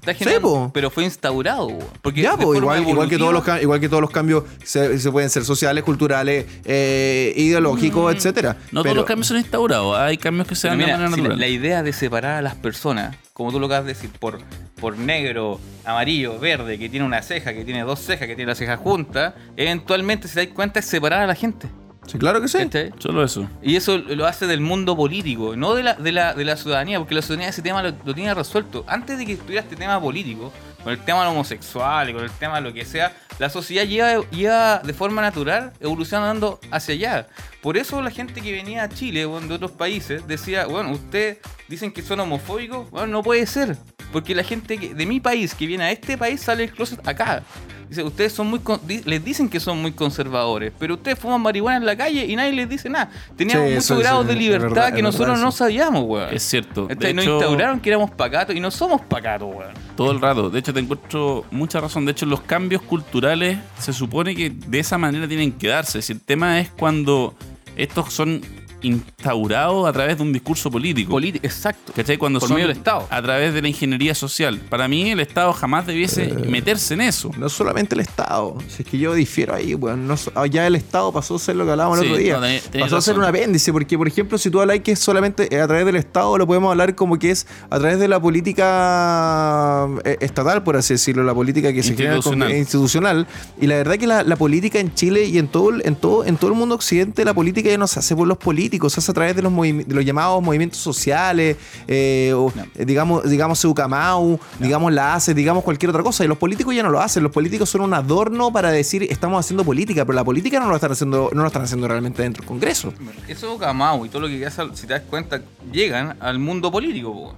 Está generando, pero fue instaurado. Porque Ya, de igual, igual, que todos los, evolutiva- cam- igual que todos los cambios se, se pueden ser sociales, culturales, eh, ideológicos, etcétera. No Pero- todos los cambios son instaurados. Hay cambios que se dan de mira, manera si la, natural. la idea de separar a las personas, como tú lo acabas de decir, por, por negro, amarillo, verde, que tiene una ceja, que tiene dos cejas, que tiene la ceja junta, eventualmente, si te das cuenta, es separar a la gente. Sí, claro que sí. ¿cachai? Solo eso. Y eso lo hace del mundo político, no de la, de la, de la ciudadanía, porque la ciudadanía ese tema lo, lo tiene resuelto. Antes de que estuviera este tema político, con el tema homosexual y con el tema de lo que sea, la sociedad lleva, lleva de forma natural evolucionando hacia allá. Por eso la gente que venía a Chile o de otros países decía, bueno, ustedes dicen que son homofóbicos, bueno, no puede ser. Porque la gente que- de mi país que viene a este país sale del closet acá. Dice, ustedes son muy con- di- les dicen que son muy conservadores, pero ustedes fuman marihuana en la calle y nadie les dice nada. Teníamos Sí, muchos grados de libertad verdad, que nosotros verdad no sabíamos, weón. Es cierto. De Este, nos hecho- instauraron que éramos pacatos y no somos pacatos, weón. Todo el rato. De hecho, te encuentro mucha razón. De hecho, los cambios culturales se supone que de esa manera tienen que darse. Si el tema es cuando estos son instaurados a través de un discurso político. Política, exacto. ¿Cachai? Cuando Por son medio del Estado. a través de la ingeniería social. Para mí, el Estado jamás debiese Eh, meterse en eso. No solamente el Estado, si es que yo difiero ahí, weón. No so- ya el Estado pasó a ser lo que hablábamos Sí, el otro día. no, tenés- tenés pasó a ser un apéndice, porque por ejemplo, si tú hablas que es solamente eh, a través del Estado, lo podemos hablar como que es a través de la política eh, estatal, por así decirlo, la política que se genera Institucional. institucional. Y la verdad que la, la política en Chile y en todo, el- en todo, en todo el mundo occidente, la política ya no se hace por los políticos, se hace a través de los, movimi- de los llamados movimientos sociales, eh, o, eh, digamos, digamos Eucamau, digamos la ACE, digamos cualquier otra cosa. Y los políticos ya no lo hacen. Los políticos son un adorno para decir estamos haciendo política, pero la política no lo están haciendo, no lo están haciendo realmente dentro del Congreso. Eso Camau y todo lo que hace, si te das cuenta, llegan al mundo político.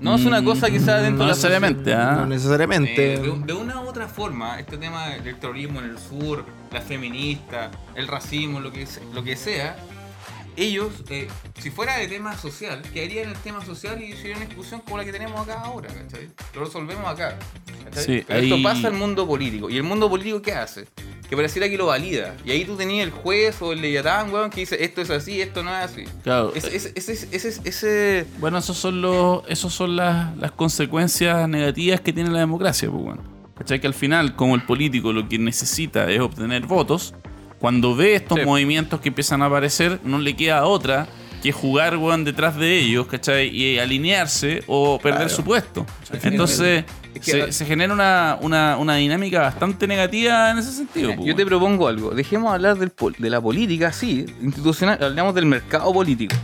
No es una cosa que sea dentro no de la necesariamente. ¿ah? No necesariamente. Eh, de, de una u otra forma, este tema del terrorismo en el sur, la feminista, el racismo, lo que, lo que sea, ellos, eh, si fuera de tema social, quedarían en el tema social y sería una discusión como la que tenemos acá ahora, ¿cachai? Lo resolvemos acá. Sí, Pero esto ahí- pasa al mundo político. ¿Y el mundo político qué hace? Que pareciera que lo valida. Y ahí tú tenías el juez o el leyatán, weón, que dice esto es así, esto no es así. Claro. Ese, ese, ese, ese- Bueno, esos son los, esos son las, las consecuencias negativas que tiene la democracia, pues, bueno. ¿Cachai? Que al final, como el político lo que necesita es obtener votos, cuando ve estos Sí. movimientos que empiezan a aparecer, no le queda otra que jugar, weón, detrás de ellos, ¿cachai? Y alinearse o perder su puesto. Entonces, Es que- se, se genera una, una, una dinámica bastante negativa en ese sentido. Yo te propongo algo. Dejemos hablar del pol- de la política, sí, institucional. Hablamos del mercado político.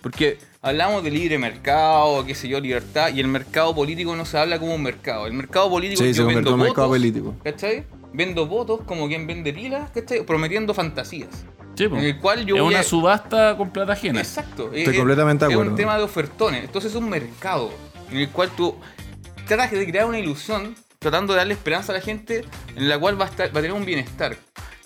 Porque hablamos de libre mercado, qué sé yo, libertad. Y el mercado político no se habla como un mercado. El mercado político Sí, es se yo vendo en mercado votos, político. ¿Cachai? Vendo votos como quien vende pilas, ¿cachai? Prometiendo fantasías. Sí, en el cual yo es una a- subasta con plata ajena. Exacto. Estoy completamente de Es acuerdo. un tema de ofertones. Entonces es un mercado en el cual tú tratas de crear una ilusión tratando de darle esperanza a la gente en la cual va a, estar, va a tener un bienestar.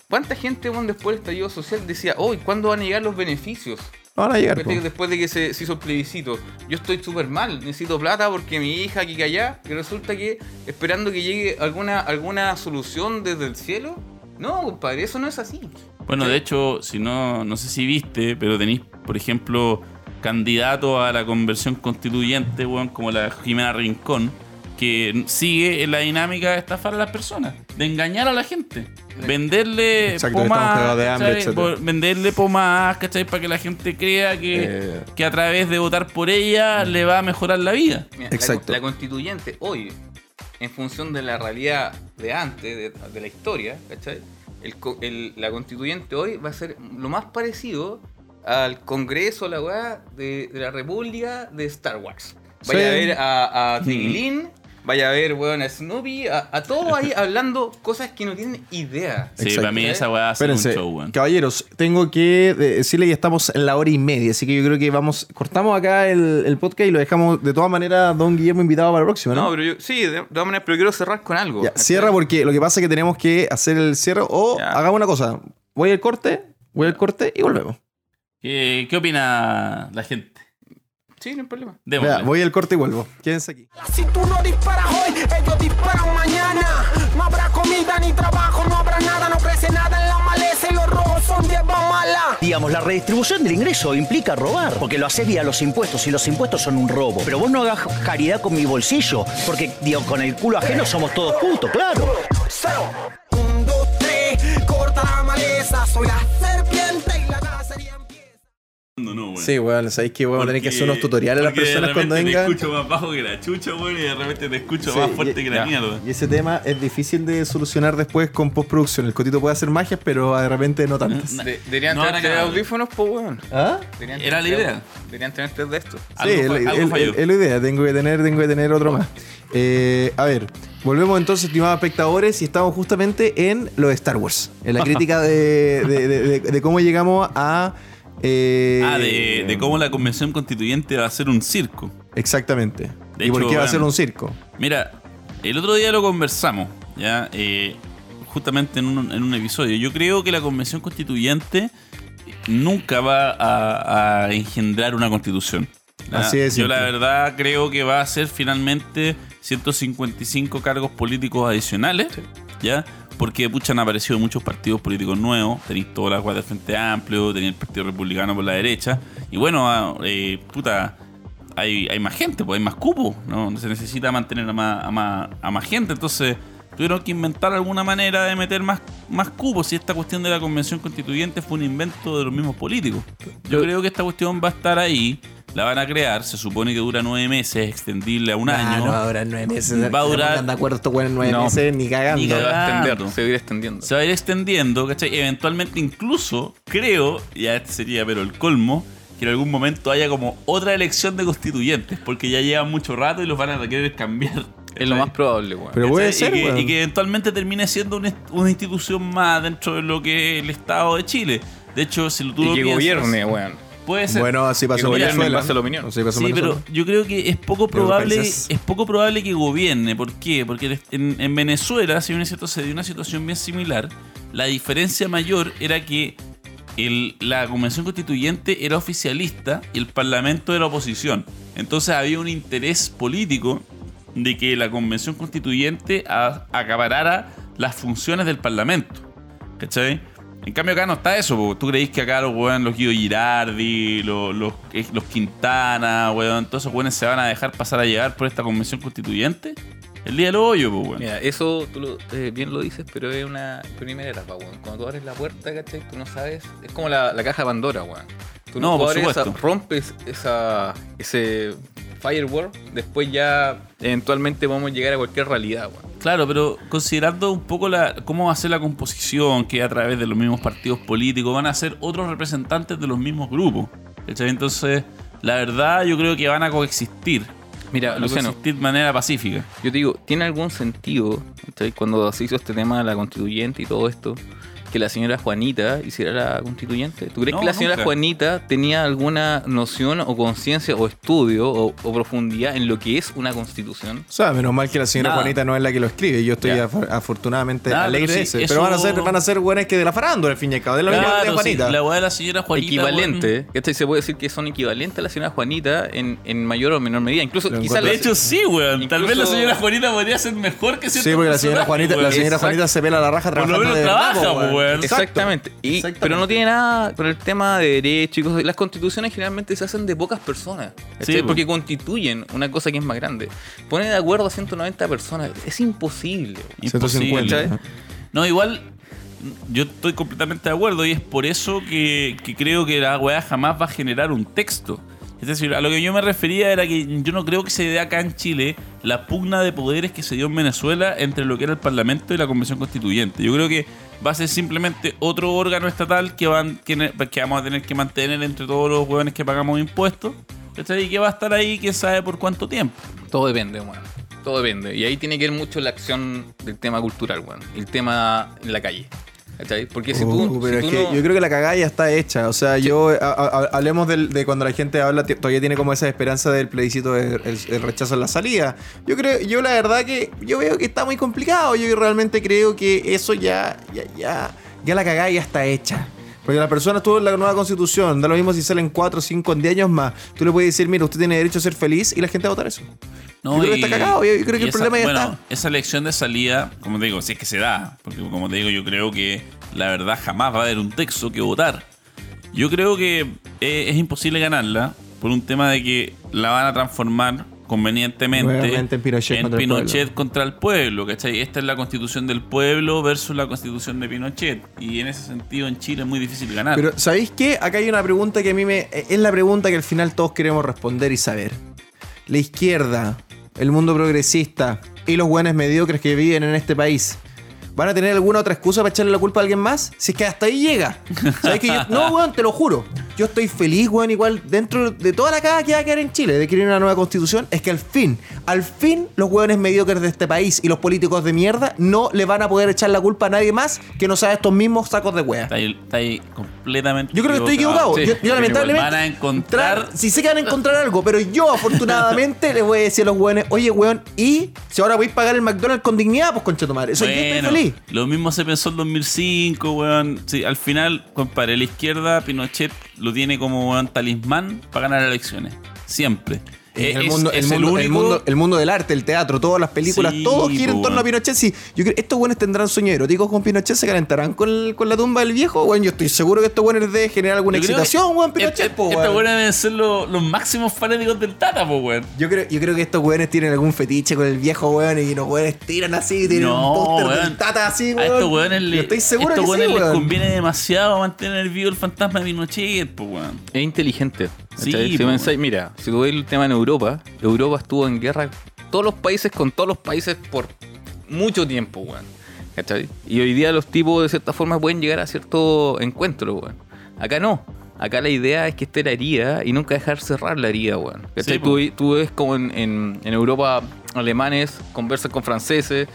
¿Cuánta gente bueno, después del estallido social decía, hoy, ¿cuándo van a llegar los beneficios? No van a llegar. Después de- Después de que se, se hizo el plebiscito. Yo estoy súper mal, necesito plata porque mi hija aquí que allá, y resulta que esperando que llegue alguna, alguna solución desde el cielo. No, compadre, eso no es así. Bueno, de hecho, si no, no sé si viste, pero tenéis, por ejemplo, candidatos a la conversión constituyente, weón, como la Jimena Rincón, que sigue en la dinámica de estafar a las personas, de engañar a la gente, venderle Exacto, venderle pomadas, ¿cachai? Para que la gente crea que, Eh. que a través de votar por ella le va a mejorar la vida. Mira, Exacto. La, constituyente hoy, en función de la realidad de antes, de, de la historia, ¿cachai? El co- el- la constituyente hoy va a ser lo más parecido al Congreso, la weá, de, de la República de Star Wars. Vaya Sí. a ver a, a Tinglin, vaya a ver, weón, a Snoopy, a, a todos ahí hablando cosas que no tienen idea. Sí, Exacto. para mí esa weá va a ser un show, weón. caballeros, tengo que decirle que estamos en la hora y media, así que yo creo que vamos, cortamos acá el, el podcast y lo dejamos de todas maneras Don Guillermo invitado para la próxima, ¿no? No, pero yo, sí, de, de todas maneras, pero quiero cerrar con algo. Cierra porque lo que pasa es que tenemos que hacer el cierre o Ya. hagamos una cosa, voy al corte, voy al corte y volvemos. ¿Qué, qué opina la gente? Sí, no hay problema. Vea, voy al corte y vuelvo. Quédense aquí. Si tú no disparas hoy, ellos disparan mañana. No habrá comida ni trabajo, no habrá nada, no crece nada en la maleza y los rojos son hierba mala. Digamos, la redistribución del ingreso implica robar, porque lo haces vía los impuestos y los impuestos son un robo. Pero vos no hagas caridad con mi bolsillo, porque, digo, con el culo ajeno somos todos putos, claro. Cero. Un, dos, tres, corta la maleza. Soy la No, no, weón. Sí, weón, sabéis que vamos a tener que hacer unos tutoriales a las personas cuando vengan. Te escucho más bajo que la chucha, weón, y de repente te escucho Sí, más fuerte y- que la ya. mierda. Y ese tema es difícil de solucionar después con postproducción. El cotito puede hacer magias, pero de repente no tantas. De- deberían No tener audífonos, pues, weón. ¿Ah? Deberían Era la idea. Deberían tener tres de estos. Sí, Algo es la- algo es- falló. es la idea. Tengo que tener, tengo que tener otro más. Eh, a ver, volvemos entonces, estimados espectadores, y estamos justamente en lo de Star Wars. En la crítica de, de- de- de- de cómo llegamos a. eh, Ah, de, de cómo la convención constituyente va a ser un circo. Exactamente. De ¿Y por qué va a ser un circo? Mira, el otro día lo conversamos. ya eh, justamente en un, en un episodio. Yo creo que la convención constituyente nunca va a, a engendrar una constitución. ¿ya? Así es, Yo la verdad creo que va a ser finalmente 155 cargos políticos adicionales, ¿ya? Porque pucha, han aparecido muchos partidos políticos nuevos. Tenéis todas las guardias del Frente Amplio, tenéis el Partido Republicano por la derecha. Y bueno, ah, eh, puta, hay, hay más gente, pues hay más cupos, ¿no? Se necesita mantener a más, a más, a más gente. Entonces, tuvieron que inventar alguna manera de meter más, más cupos. Y esta cuestión de la convención constituyente fue un invento de los mismos políticos. Yo creo que esta cuestión va a estar ahí. La van a crear, se supone que dura nueve meses, extendible a un Ah, año. no va a durar nueve meses. Va a No durar- pongan de acuerdo estos nueve No. meses ni cagando. Ni Se va a Cagando. extender, se va a ir extendiendo. se va a ir extendiendo, ¿cachai? Eventualmente incluso, creo, ya este sería pero el colmo, que en algún momento haya como otra elección de constituyentes, porque ya llevan mucho rato y los van a querer cambiar. Es lo más probable, weón. Pero puede ser, y que, y que eventualmente termine siendo una, una institución más dentro de lo que es el Estado de Chile. De hecho, si tú Y lo que piensas, gobierne, weón. Puede ser. Bueno, así pasó en Venezuela. base a la opinión. Así pasó pero yo creo que es poco probable, es poco probable que gobierne. ¿Por qué? Porque en, en Venezuela, si bien es cierto, se dio una situación bien similar. La diferencia mayor era que el- la convención constituyente era oficialista y el parlamento era oposición. Entonces había un interés político de que la convención constituyente a- acaparara las funciones del parlamento. ¿Cachai? En cambio acá no está eso. ¿tú creéis que acá los weón, los Guido Girardi, los, los, eh, los Quintana, weón, todos esos weones se van a dejar pasar a llegar por esta convención constituyente? El día del hoyo, pues, weón. Mira, eso tú lo- eh, bien lo dices, pero es una primera etapa, weón. Cuando tú abres la puerta, ¿cachai? Tú no sabes. Es como la, la caja de Pandora, weón. Tú No, tú por abres esa- supuesto. rompes esa, ese firewall, después ya eventualmente vamos a llegar a cualquier realidad. Claro, pero considerando un poco la, cómo va a ser la composición, que a través de los mismos partidos políticos van a ser otros representantes de los mismos grupos. ¿cachai? Entonces, la verdad, yo creo que van a coexistir. Mira, Van a Luciano, coexistir de manera pacífica. yo te digo, ¿tiene algún sentido ¿cachai? cuando se hizo este tema de la constituyente y todo esto? Que la señora Juanita hiciera la constituyente. ¿Tú crees No, que la señora nunca. Juanita tenía alguna noción o conciencia o estudio o, o profundidad en lo que es una constitución? O sea, menos mal que la señora Nada. Juanita no es la que lo escribe. Yo estoy af- afortunadamente Nada, alegre pero de sí, ese. eso- Pero van a ser, van a ser buenas que de la farándula, al fin y al cabo. De la misma de Claro, sí, Juanita. la de la señora Juanita. equivalente, ¿cachai? Se puede decir que son equivalentes a la señora Juanita en, en mayor o menor medida. Incluso quizás weón. la- De hecho, sí, weón. Tal vez la señora Juanita podría ser mejor que Sí, porque la señora Juanita, la weón. señora Exacto. Juanita se pela la raja Por lo trabajando menos de verdad, trabaja, po, weón. Exactamente. Y, Exactamente. Pero no tiene nada con el tema de derecho y cosas. Las constituciones generalmente se hacen de pocas personas. Sí, po. porque constituyen una cosa que es más grande. Pone de acuerdo a 190 personas. Es imposible. Imposible. 150. No, igual yo estoy completamente de acuerdo y es por eso que, que creo que la weá jamás va a generar un texto. Es decir, a lo que yo me refería era que yo no creo que se dé acá en Chile la pugna de poderes que se dio en Venezuela entre lo que era el Parlamento y la Convención Constituyente. Yo creo que va a ser simplemente otro órgano estatal que, van, que, vamos a tener que mantener entre todos los hueones que pagamos impuestos. Y que va a estar ahí quién sabe por cuánto tiempo. Todo depende, weón. Todo depende. Y ahí tiene que ver mucho la acción del tema cultural, weón. El tema en la calle. ¿Cachai? Porque si tú. Uh, pero si es tú que no- yo creo que la cagada ya está hecha. O sea, yo a- a- a- hablemos del- de cuando la gente habla, todavía tiene como esa esperanza del plebiscito del el- el rechazo en la salida. Yo creo, yo la verdad que yo veo que está muy complicado. Yo realmente creo que eso ya, ya, ya, ya la cagada ya está hecha. Porque la persona estuvo en la nueva constitución, da lo mismo si salen 4, 5, 10 años más. Tú le puedes decir, mira, usted tiene derecho a ser feliz y la gente va a votar eso. Yo creo que está cagado, yo- yo creo que el problema ya bueno, está. Esa elección de salida, como te digo, si es que se da, porque como te digo, yo creo que la verdad jamás va a haber un texto que votar. Yo creo que eh, es imposible ganarla por un tema de que la van a transformar convenientemente en Pinochet contra el Pinochet pueblo. contra el pueblo, ¿cachai? Esta es la constitución del pueblo versus la constitución de Pinochet. Y en ese sentido en Chile es muy difícil ganar. Pero, ¿sabéis qué? Acá hay una pregunta que a mí me. Es la pregunta que al final todos queremos responder y saber. La izquierda, el mundo progresista y los buenos mediocres que viven en este país. ¿Van a tener alguna otra excusa para echarle la culpa a alguien más? Si es que hasta ahí llega. ¿Sabes que yo- No, weón, te lo juro. Yo estoy feliz, weón, igual dentro de toda la caga que va a quedar en Chile, de querer una nueva constitución, es que al fin, al fin, los weones mediocres de este país y los políticos de mierda no le van a poder echar la culpa a nadie más que no sea estos mismos sacos de wea. Está ahí, está ahí completamente Yo creo que estoy equivocado. Sí, yo, yo lamentablemente. Van a encontrar- Si sé que van a encontrar algo, pero yo afortunadamente les voy a decir a los weones, oye weón, y si ahora voy a pagar el McDonald's con dignidad, pues concha tu madre. Eso yo estoy Bueno, feliz. Lo mismo se pensó en 2005, weón. Sí, al final, compadre, la izquierda, Pinochet lo tiene como weón, talismán para ganar elecciones. Siempre. Eh, el, es- mundo, el, mundo, el, único- mundo, el mundo del arte, el teatro, todas las películas, Sí, todo gira en po, torno a. Pinochet. Sí, yo creo estos buenos tendrán sueños eróticos con Pinochet, se calentarán con, el- con la tumba del viejo. Bueno, yo estoy seguro que estos buenos de generar alguna Yo excitación, que weón, Pinochet, este- po, Estos weones deben ser los, los máximos fanáticos del Tata, po, weón. Yo creo, yo creo que estos weones tienen algún fetiche con el viejo weón y los weones tiran así, tienen No, un póster weón. del tata así, A weón. estos weones, le, estoy seguro estos que sí, les weón. conviene demasiado mantener vivo el fantasma de Pinochet, po, weón. Es inteligente. Sí, si pensáis, mira, si tú ves el tema en Europa, Europa estuvo en guerra todos los países con todos los países por mucho tiempo, weón. ¿Cachai? Y hoy día los tipos de cierta forma pueden llegar a cierto encuentro, weón. Acá no. Acá la idea es que esté la herida y nunca dejar cerrar la herida, weón. ¿Cachai? Sí, tú, tú ves como en, en- en Europa alemanes conversan con franceses.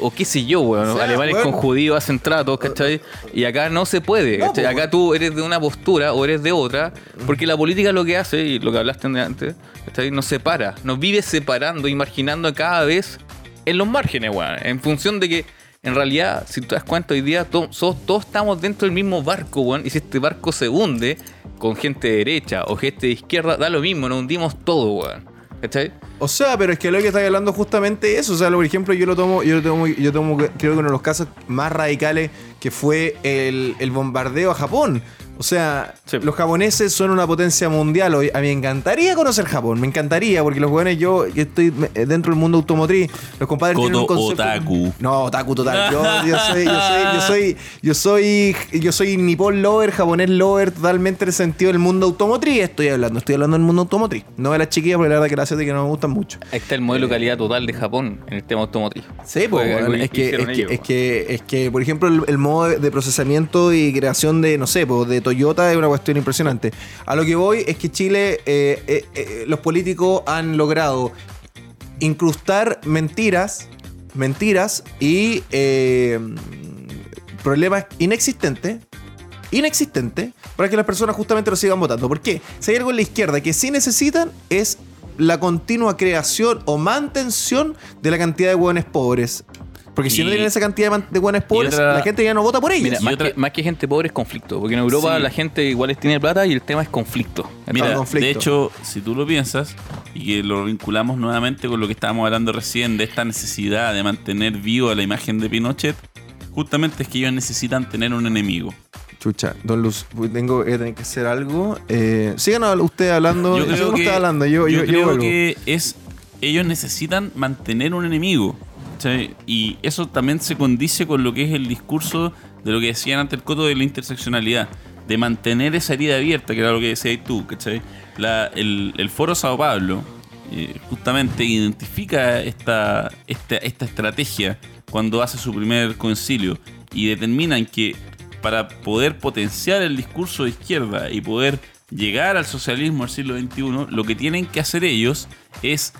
O qué sé yo, weón. O sea, alemanes con judíos hacen tratos, ¿cachai? Y acá no se puede, No, ¿cachai? po, Acá tú eres de una postura o eres de otra, porque la política lo que hace, y lo que hablaste antes, ¿cachai? nos separa, nos vive separando y marginando cada vez en los márgenes, weón. En función de que, en realidad, si tú te das cuenta, hoy día to- so- todos estamos dentro del mismo barco, weón. Y si este barco se hunde con gente de derecha o gente de izquierda, da lo mismo, nos hundimos todo, weón. O sea, pero es que lo que estáis hablando justamente es eso. O sea, por ejemplo, yo lo tomo, yo lo tomo, yo tomo creo que uno de los casos más radicales que fue el bombardeo a Japón. O sea, Sí. los japoneses son una potencia mundial. Hoy- A mí me encantaría conocer Japón, me encantaría, porque los jóvenes, yo, yo estoy me- dentro del mundo automotriz, los compadres tienen un Koto concepto. otaku. No, otaku total. Yo, yo soy, yo soy, yo soy, yo soy, yo soy nipón lover, japonés lover, totalmente en el sentido del mundo automotriz. Estoy hablando, estoy hablando del mundo automotriz. No de las chiquillas, porque la verdad que las asiáticas no me gustan mucho. Ahí está el modelo de calidad total de Japón en el tema automotriz. Sí, pues, weón, es, que, es, que, es, que, es que, por ejemplo, el, el modo de, de procesamiento y creación de, no sé, pues, de Toyota es una cuestión impresionante. A lo que voy es que Chile, eh, eh, eh, los políticos han logrado incrustar mentiras, mentiras y problemas inexistentes inexistentes para que las personas justamente lo sigan votando. ¿Por qué? Si hay algo en la izquierda que sí necesitan es la continua creación o mantención de la cantidad de hueones pobres. Porque si Y- no tienen esa cantidad de hueones pobres, otra- la gente ya no vota por ellos. Mira, más, otra- que, más que gente pobre es conflicto, porque en Europa Sí. la gente igual tiene plata y el tema es conflicto. Mira, conflicto. de hecho, si tú lo piensas y que lo vinculamos nuevamente con lo que estábamos hablando recién de esta necesidad de mantener viva la imagen de Pinochet, justamente es que ellos necesitan tener un enemigo. Chucha, Don Luz, tengo que tener que hacer algo. Eh, sigan usted hablando. Yo creo que, usted hablando. Yo, yo yo, creo que es ellos necesitan mantener un enemigo. Y eso también se condice con lo que es el discurso de lo que decían antes el coto de la interseccionalidad, de mantener esa herida abierta, que era lo que decías tú, ¿cachai? La- el, el Foro Sao Pablo eh, justamente identifica esta, esta, esta estrategia cuando hace su primer concilio y determinan que para poder potenciar el discurso de izquierda y poder llegar al socialismo del siglo XXI, lo que tienen que hacer ellos es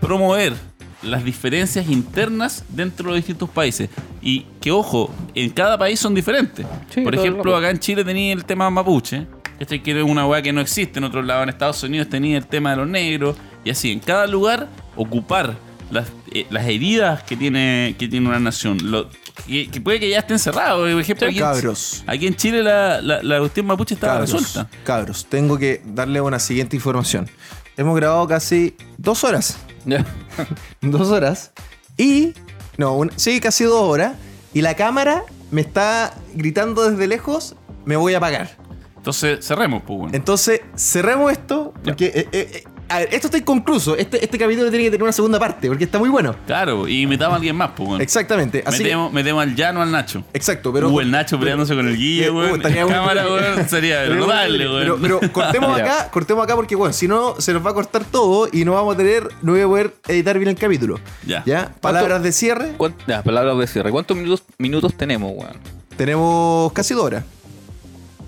promover las diferencias internas dentro de los distintos países. Y que, ojo, en cada país son diferentes. Sí, Por ejemplo, acá en Chile tenía el tema mapuche, ¿cachai? que es una weá que no existe. En otros lados, en Estados Unidos, tenía el tema de los negros. Y así, en cada lugar, ocupar las, eh, las heridas que tiene, que tiene una nación. Lo- que, que puede que ya estén cerrados. Por ejemplo, aquí, en- Cabros. aquí en Chile la, la, la cuestión mapuche estaba Cabros, resuelta. cabros, tengo que darle una siguiente información. Hemos grabado casi dos horas. dos horas. Y. No, un- sí, casi dos horas. Y la cámara me está gritando desde lejos: me voy a apagar. Entonces, cerremos, pues, bueno. Entonces, cerremos esto. Porque. eh, eh, eh, a ver, esto está inconcluso. Este, este capítulo tiene que tener una segunda parte. Porque está muy bueno. Claro, y metamos a alguien más, pues, bueno. Exactamente. Así que- metemos, metemos al llano al Nacho. exacto, pero. Uh, el Nacho peleándose con el Guille, Eh, weón. uh, estaría en bueno. cámara, weón. Sería notable, weón. pero, pero cortemos acá, cortemos acá porque bueno, si no se nos va a cortar todo y no vamos a tener, no voy a poder editar bien el capítulo. Ya. ¿Ya? Palabras de cierre. ¿Cuán- ya, palabras de cierre. ¿Cuántos minutos, minutos tenemos, weón? Tenemos casi dos horas.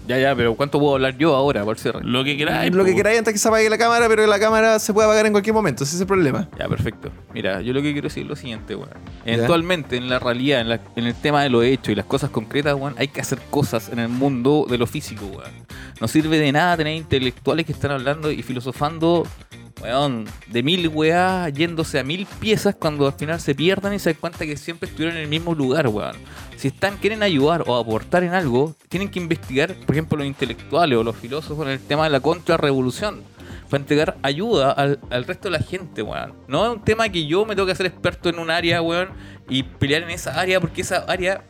Ya, ya, pero ¿cuánto puedo hablar yo ahora por cierre? Lo que queráis. Lo que queráis antes que se apague la cámara, pero la cámara se puede apagar en cualquier momento. Ese es el problema. Ya, perfecto. Mira, yo lo que quiero decir es lo siguiente, weón. Eventualmente, en la realidad, en, la- en el tema de lo hecho y las cosas concretas, weón, hay que hacer cosas en el mundo de lo físico, weón. No sirve de nada tener intelectuales que están hablando y filosofando, weón, de mil weas, yéndose a mil piezas cuando al final se pierdan y se dan cuenta que siempre estuvieron en el mismo lugar, weón. Si están, quieren ayudar o aportar en algo, tienen que investigar, por ejemplo, los intelectuales o los filósofos en el tema de la contrarrevolución para entregar ayuda al, resto de la gente, weón. No es un tema que yo me tengo que hacer experto en un área, weón, y pelear en esa área, porque esa área,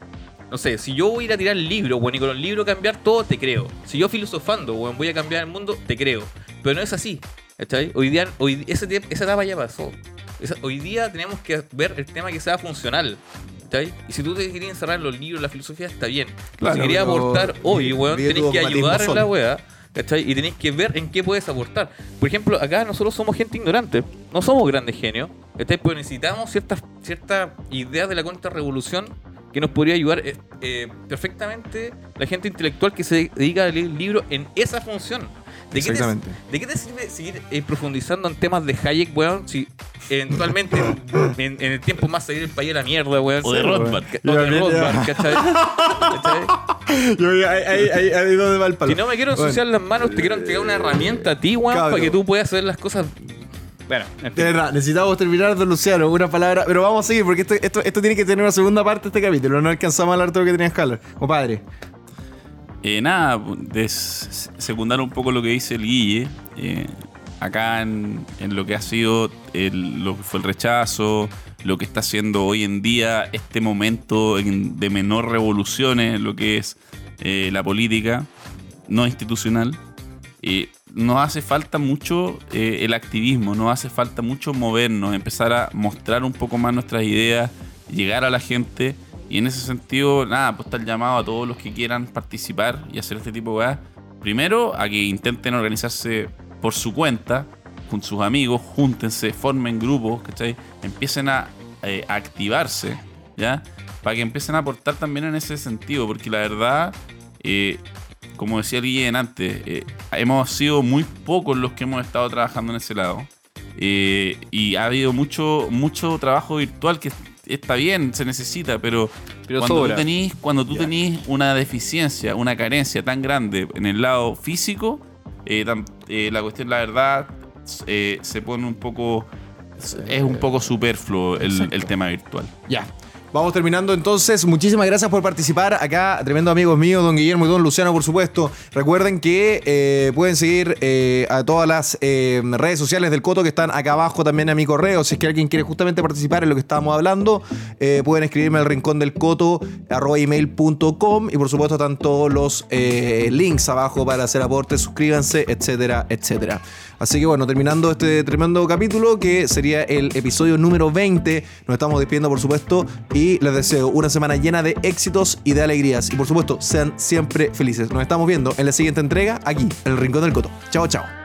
no sé, si yo voy a ir a tirar el libro, y con el libro cambiar todo, te creo. Si yo filosofando, weón, voy a cambiar el mundo, te creo. Pero no es así, ¿cachai? Hoy día, hoy, ese esa etapa ya pasó. Esa- hoy día tenemos que ver el tema que sea funcional. ¿cachai? Y si tú te querías encerrar en los libros, la filosofía está bien. Claro, si querías aportar hoy, weón, tenés que ayudar en la weá. ¿Cachai? Y tenéis que ver en qué puedes aportar. Por ejemplo, acá nosotros somos gente ignorante. No somos grandes genios. ¿cachai? Pero necesitamos ciertas ciertas ideas de la contrarrevolución que nos podría ayudar eh, eh, perfectamente la gente intelectual que se dedica a leer libros en esa función. ¿De qué, te, Exactamente. ¿De qué te sirve seguir eh, profundizando en temas de Hayek, weón? Si eventualmente en, en el tiempo más salir el país a la mierda, weón. O de Rothbard. O de Rothbard, ¿cachai? ¿Cachai? Yo, ahí, ahí, ahí, ahí donde va el palo. Si no me quiero Bueno. ensuciar las manos, te quiero entregar una herramienta a ti, weón, para que tú puedas hacer las cosas. Bueno, en fin. De verdad, necesitamos terminar, don Luciano, una palabra. Pero vamos a seguir, porque esto, esto, esto tiene que tener una segunda parte de este capítulo. No alcanzamos a hablar todo lo que tenías que hablar. Compadre. Eh, nada, secundar un poco lo que dice el Guille. eh, acá en, lo que ha sido el- lo que fue el rechazo, lo que está haciendo hoy en día este momento en- de menor revoluciones, lo que es eh, la política no institucional. eh, nos hace falta mucho el activismo, nos hace falta mucho movernos, empezar a mostrar un poco más nuestras ideas, llegar a la gente. Y en ese sentido, nada, pues está el llamado a todos los que quieran participar y hacer este tipo de cosas. Primero, a que intenten organizarse por su cuenta, con sus amigos, júntense, formen grupos, ¿cachai? Empiecen a, eh, activarse, ¿ya? Para que empiecen a aportar también en ese sentido, porque la verdad, eh, como decía Guillén antes, eh, hemos sido muy pocos los que hemos estado trabajando en ese lado. Y ha habido mucho, mucho trabajo virtual que está bien, se necesita, pero, Pero cuando sobra. tú tenís, cuando tú tenís una deficiencia, una carencia tan grande en el lado físico, eh, eh, la cuestión, la verdad, eh, se pone un poco. Es un poco superfluo el, el tema virtual. Ya. Vamos terminando entonces. Muchísimas gracias por participar. Acá, tremendo amigos míos, don Guillermo y don Luciano, por supuesto. Recuerden que eh, pueden seguir eh, a todas las eh, redes sociales del Coto que están acá abajo también a mi correo. Si es que alguien quiere justamente participar en lo que estábamos hablando, pueden escribirme al rincón del coto arroba email.com y por supuesto están todos los links abajo para hacer aportes, suscríbanse, etcétera, etcétera. Así que bueno, terminando este tremendo capítulo que sería el episodio número 20, nos estamos despidiendo por supuesto y les deseo una semana llena de éxitos y de alegrías y por supuesto sean siempre felices. Nos estamos viendo en la siguiente entrega aquí, en el Rincón del Coto. Chao, chao.